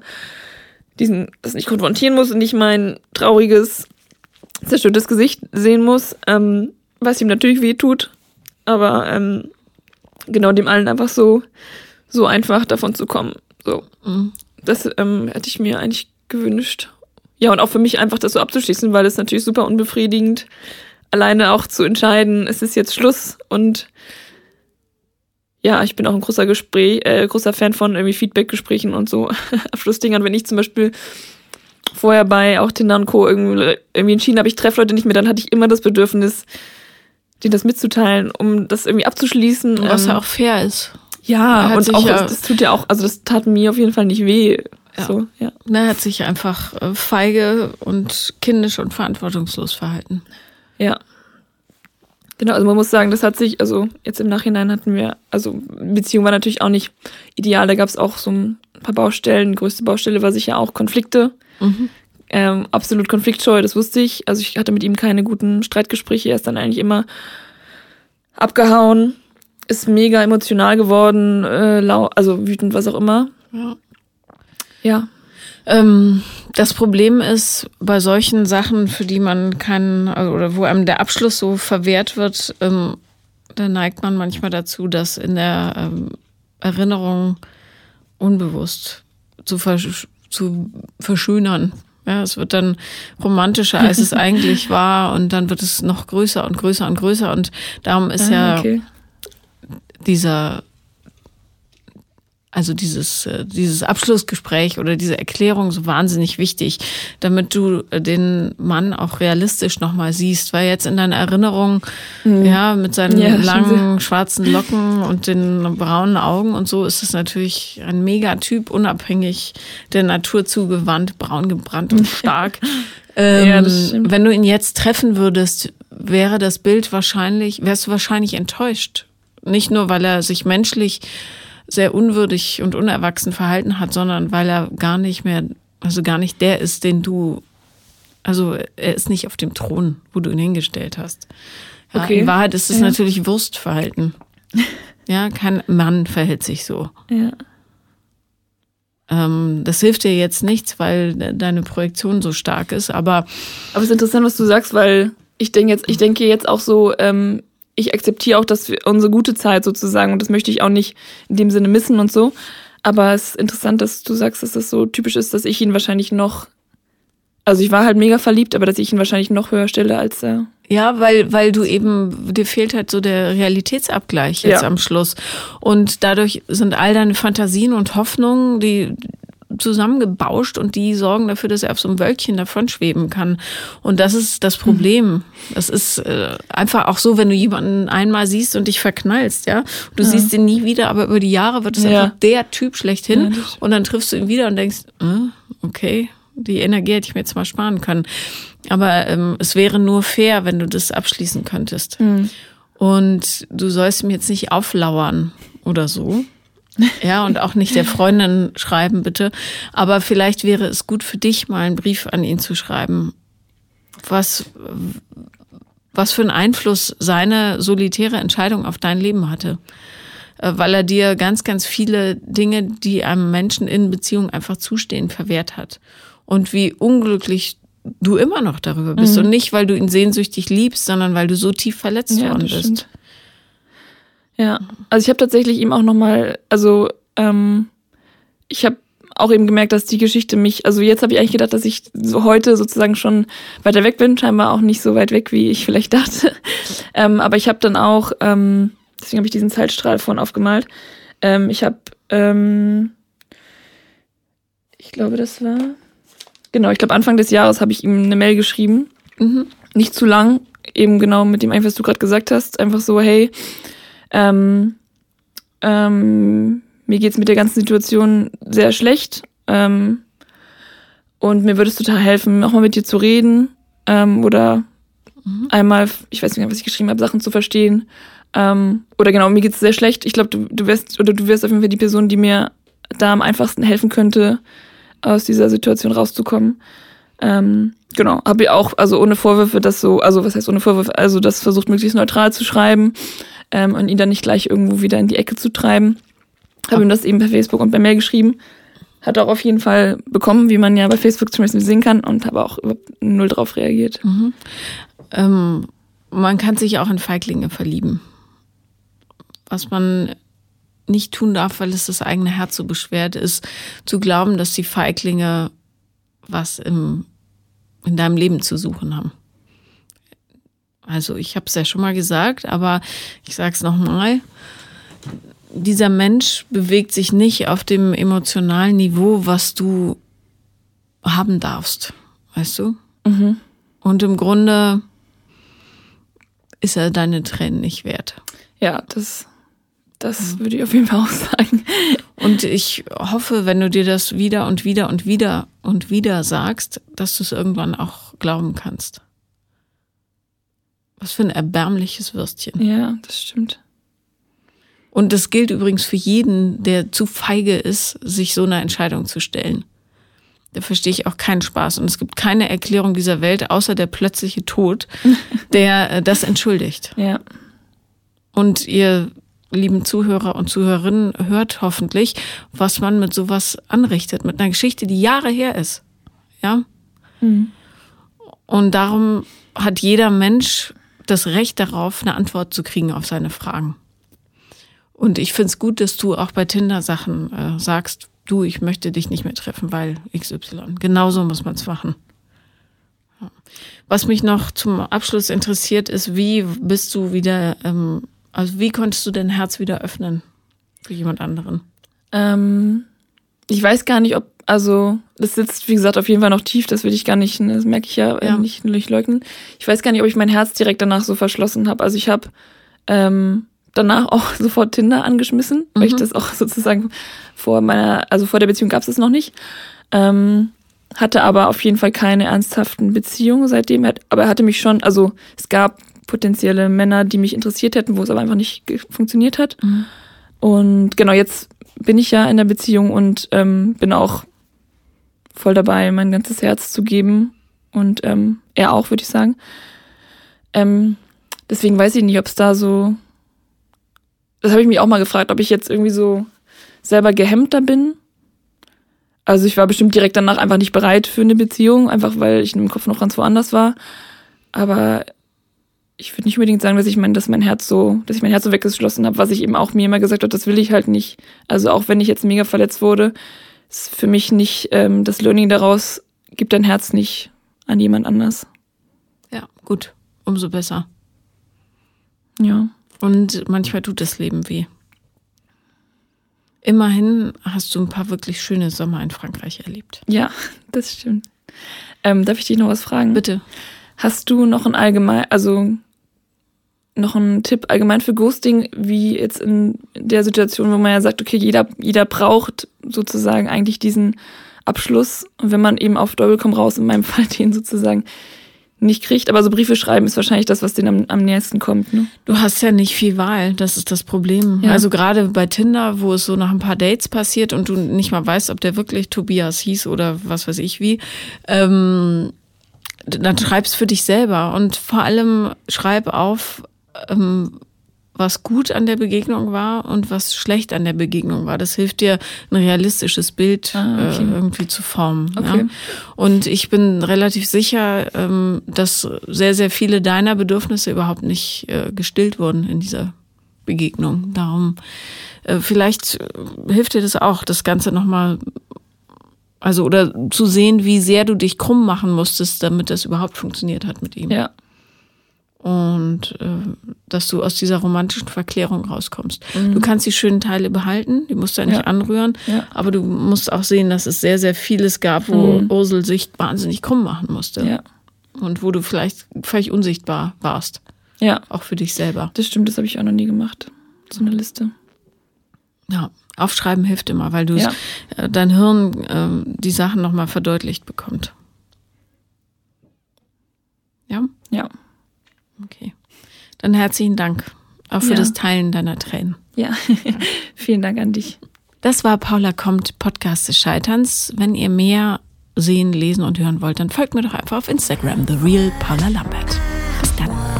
diesen, das nicht konfrontieren muss und nicht mein trauriges, zerstörtes Gesicht sehen muss, ähm, was ihm natürlich weh tut. Aber ähm, genau dem allen einfach so, so einfach davon zu kommen. So. Mhm. Das ähm, hätte ich mir eigentlich gewünscht. Ja, und auch für mich einfach das so abzuschließen, weil es natürlich super unbefriedigend, alleine auch zu entscheiden, es ist jetzt Schluss und ja, ich bin auch ein großer Gespräch, äh, großer Fan von irgendwie Feedback-Gesprächen und so (laughs) Abschlussdingern. Wenn ich zum Beispiel vorher bei auch Tinder und Co. irgendwie, irgendwie entschieden habe, ich treffe Leute nicht mehr, dann hatte ich immer das Bedürfnis, denen das mitzuteilen, um das irgendwie abzuschließen. Was ja auch fair ist. Ja, und auch, ja das tut ja auch, also das tat mir auf jeden Fall nicht weh. Ja. So, ja. Er hat sich einfach äh, feige und kindisch und verantwortungslos verhalten. Ja. Genau, also man muss sagen, das hat sich, also jetzt im Nachhinein hatten wir, also Beziehung war natürlich auch nicht ideal, da gab es auch so ein paar Baustellen. Die größte Baustelle war sicher auch Konflikte. Mhm. Ähm, absolut konfliktscheu, das wusste ich. Also ich hatte mit ihm keine guten Streitgespräche. Er ist dann eigentlich immer abgehauen, ist mega emotional geworden, äh, lau also wütend, was auch immer. Ja. Ja. Ähm, das Problem ist bei solchen Sachen, für die man keinen, also, oder wo einem der Abschluss so verwehrt wird, ähm, da neigt man manchmal dazu, das in der ähm, Erinnerung unbewusst zu, versch zu verschönern. Ja, es wird dann romantischer, als es (laughs) eigentlich war, und dann wird es noch größer und größer und größer. Und darum ist ah, ja okay. Dieser also dieses, äh, dieses Abschlussgespräch oder diese Erklärung so wahnsinnig wichtig, damit du den Mann auch realistisch nochmal siehst, weil jetzt in deiner Erinnerung, mhm. ja, mit seinen ja, langen schwarzen Locken und den braunen Augen und so ist es natürlich ein Megatyp, unabhängig der Natur zugewandt, braun gebrannt und (laughs) stark. ähm, ja, wenn du ihn jetzt treffen würdest, wäre das Bild wahrscheinlich, wärst du wahrscheinlich enttäuscht. Nicht nur, weil er sich menschlich sehr unwürdig und unerwachsen verhalten hat, sondern weil er gar nicht mehr, also gar nicht der ist, den du, also er ist nicht auf dem Thron, wo du ihn hingestellt hast. Ja, okay. In Wahrheit ist es ja. natürlich Wurstverhalten. (laughs) Ja, kein Mann verhält sich so. Ja. Ähm, das hilft dir jetzt nichts, weil deine Projektion so stark ist, aber. Aber es ist interessant, was du sagst, weil ich denke jetzt, ich denke jetzt auch so, ähm, ich akzeptiere auch, dass wir unsere gute Zeit sozusagen und das möchte ich auch nicht in dem Sinne missen und so. Aber es ist interessant, dass du sagst, dass das so typisch ist, dass ich ihn wahrscheinlich noch, also ich war halt mega verliebt, aber dass ich ihn wahrscheinlich noch höher stelle als er. Ja, weil, weil du eben, dir fehlt halt so der Realitätsabgleich jetzt ja. am Schluss. Und dadurch sind all deine Fantasien und Hoffnungen, die, zusammengebauscht und die sorgen dafür, dass er auf so einem Wölkchen davon schweben kann. Und das ist das Problem. Das ist äh, einfach auch so, wenn du jemanden einmal siehst und dich verknallst, ja. Du ja. siehst ihn nie wieder, aber über die Jahre wird es ja. einfach der Typ schlechthin. Ja, und dann triffst du ihn wieder und denkst, äh, okay, die Energie hätte ich mir jetzt mal sparen können. Aber ähm, es wäre nur fair, wenn du das abschließen könntest. Mhm. Und du sollst ihm jetzt nicht auflauern oder so. Ja, und auch nicht der Freundin schreiben, bitte. Aber vielleicht wäre es gut für dich, mal einen Brief an ihn zu schreiben. Was, was für einen Einfluss seine solitäre Entscheidung auf dein Leben hatte. Äh, weil er dir ganz, ganz viele Dinge, die einem Menschen in Beziehung einfach zustehen, verwehrt hat. Und wie unglücklich du immer noch darüber bist. Mhm. Und nicht, weil du ihn sehnsüchtig liebst, sondern weil du so tief verletzt ja, worden bist. Stimmt. Ja, also ich habe tatsächlich ihm auch nochmal, also ähm, ich habe auch eben gemerkt, dass die Geschichte mich, also jetzt habe ich eigentlich gedacht, dass ich so heute sozusagen schon weiter weg bin, scheinbar auch nicht so weit weg, wie ich vielleicht (laughs) dachte. ähm, aber ich habe dann auch, ähm, deswegen habe ich diesen Zeitstrahl vorhin aufgemalt. Ähm, ich habe, ähm, ich glaube, das war, genau, ich glaube Anfang des Jahres habe ich ihm eine Mail geschrieben. Mhm. Nicht zu lang, eben genau mit dem, was du gerade gesagt hast. Einfach so, hey, ähm, ähm, mir geht's mit der ganzen Situation sehr schlecht. Ähm, und mir würde es total helfen, auch mal mit dir zu reden. Ähm, oder mhm. einmal, ich weiß nicht mehr, was ich geschrieben habe, Sachen zu verstehen. Ähm, oder genau, mir geht's sehr schlecht. Ich glaube, du, du wärst, oder du wärst auf jeden Fall die Person, die mir da am einfachsten helfen könnte, aus dieser Situation rauszukommen. Ähm, genau, habe ich auch, also ohne Vorwürfe, das so, also was heißt ohne Vorwürfe, also das versucht möglichst neutral zu schreiben ähm, und ihn dann nicht gleich irgendwo wieder in die Ecke zu treiben. Habe ihm das eben per Facebook und per Mail geschrieben. Hat auch auf jeden Fall bekommen, wie man ja bei Facebook zum Beispiel sehen kann und habe auch null drauf reagiert. Mhm. Ähm, man kann sich auch in Feiglinge verlieben. Was man nicht tun darf, weil es das eigene Herz so beschwert ist, zu glauben, dass die Feiglinge was im, in deinem Leben zu suchen haben. Also ich habe es ja schon mal gesagt, aber ich sage es nochmal. Dieser Mensch bewegt sich nicht auf dem emotionalen Niveau, was du haben darfst, weißt du? Mhm. Und im Grunde ist er deine Tränen nicht wert. Ja, das, das mhm. würde ich auf jeden Fall auch sagen. Und ich hoffe, wenn du dir das wieder und wieder und wieder und wieder sagst, dass du es irgendwann auch glauben kannst. Was für ein erbärmliches Würstchen. Ja, das stimmt. Und das gilt übrigens für jeden, der zu feige ist, sich so einer Entscheidung zu stellen. Da verstehe ich auch keinen Spaß. Und es gibt keine Erklärung dieser Welt, außer der plötzliche Tod, (laughs) der äh, das entschuldigt. Ja. Und ihr lieben Zuhörer und Zuhörerinnen hört hoffentlich, was man mit sowas anrichtet, mit einer Geschichte, die Jahre her ist. Ja. Mhm. Und darum hat jeder Mensch das Recht darauf, eine Antwort zu kriegen auf seine Fragen. Und ich finde es gut, dass du auch bei Tinder Sachen äh, sagst, du, ich möchte dich nicht mehr treffen, weil XY. Genauso muss man es machen. Was mich noch zum Abschluss interessiert, ist, wie bist du wieder, ähm, also wie konntest du dein Herz wieder öffnen für jemand anderen? Ähm, ich weiß gar nicht, ob also, das sitzt, wie gesagt, auf jeden Fall noch tief, das will ich gar nicht, das merke ich ja, ja. nicht, nicht leugnen. Ich weiß gar nicht, ob ich mein Herz direkt danach so verschlossen habe. Also ich habe ähm, danach (laughs) auch sofort Tinder angeschmissen, mhm. weil ich mhm. das auch (laughs) sozusagen vor meiner, also vor der Beziehung gab es das noch nicht. Ähm, hatte aber auf jeden Fall keine ernsthaften Beziehungen seitdem. Aber er hatte mich schon, also es gab potenzielle Männer, die mich interessiert hätten, wo es aber einfach nicht funktioniert hat. Mhm. Und genau, jetzt bin ich ja in der Beziehung und ähm, bin auch voll dabei, mein ganzes Herz zu geben. Und ähm, er auch, würde ich sagen. Ähm, deswegen weiß ich nicht, ob es da so. Das habe ich mich auch mal gefragt, ob ich jetzt irgendwie so selber gehemmter bin. Also ich war bestimmt direkt danach einfach nicht bereit für eine Beziehung, einfach weil ich im Kopf noch ganz woanders war. Aber ich würde nicht unbedingt sagen, dass ich mein, dass mein Herz so, dass ich mein Herz so weggeschlossen habe, was ich eben auch mir immer gesagt habe, das will ich halt nicht. Also auch wenn ich jetzt mega verletzt wurde, ist für mich nicht ähm, das Learning daraus, gibt dein Herz nicht an jemand anders. Ja, gut. Umso besser. Ja. Und manchmal tut das Leben weh. Immerhin hast du ein paar wirklich schöne Sommer in Frankreich erlebt. Ja, (laughs) das stimmt. Ähm, darf ich dich noch was fragen? Bitte. Hast du noch ein allgemein, also noch ein Tipp allgemein für Ghosting, wie jetzt in der Situation, wo man ja sagt, okay, jeder, jeder braucht sozusagen eigentlich diesen Abschluss. Und wenn man eben auf Doppel komm raus, in meinem (laughs) Fall den sozusagen nicht kriegt. Aber so Briefe schreiben ist wahrscheinlich das, was denen am, am nächsten kommt. Ne? Du hast ja nicht viel Wahl, das ist das Problem. Ja. Also gerade bei Tinder, wo es so nach ein paar Dates passiert und du nicht mal weißt, ob der wirklich Tobias hieß oder was weiß ich wie, ähm, dann schreibst für dich selber und vor allem schreib auf, ähm, was gut an der Begegnung war und was schlecht an der Begegnung war. Das hilft dir, ein realistisches Bild ah, okay. äh, irgendwie zu formen. Okay. Ja? Und ich bin relativ sicher, ähm, dass sehr, sehr viele deiner Bedürfnisse überhaupt nicht äh, gestillt wurden in dieser Begegnung. Darum, äh, vielleicht hilft dir das auch, das Ganze nochmal also oder zu sehen, wie sehr du dich krumm machen musstest, damit das überhaupt funktioniert hat mit ihm. Ja und äh, dass du aus dieser romantischen Verklärung rauskommst. Mhm. Du kannst die schönen Teile behalten, die musst du ja nicht ja. anrühren, ja. aber du musst auch sehen, dass es sehr, sehr vieles gab, wo mhm. Ursel sich wahnsinnig krumm machen musste. Ja. Und wo du vielleicht völlig unsichtbar warst. Ja. Auch für dich selber. Das stimmt, das habe ich auch noch nie gemacht. So eine Liste. Ja, aufschreiben hilft immer, weil du ja. äh, dein Hirn äh, die Sachen nochmal verdeutlicht bekommt. Ja? Ja. Okay. Dann herzlichen Dank auch für ja. das Teilen deiner Tränen. Ja, (laughs) vielen Dank an dich. Das war Paula kommt, Podcast des Scheiterns. Wenn ihr mehr sehen, lesen und hören wollt, dann folgt mir doch einfach auf Instagram, The Real Paula Lambert. Bis dann.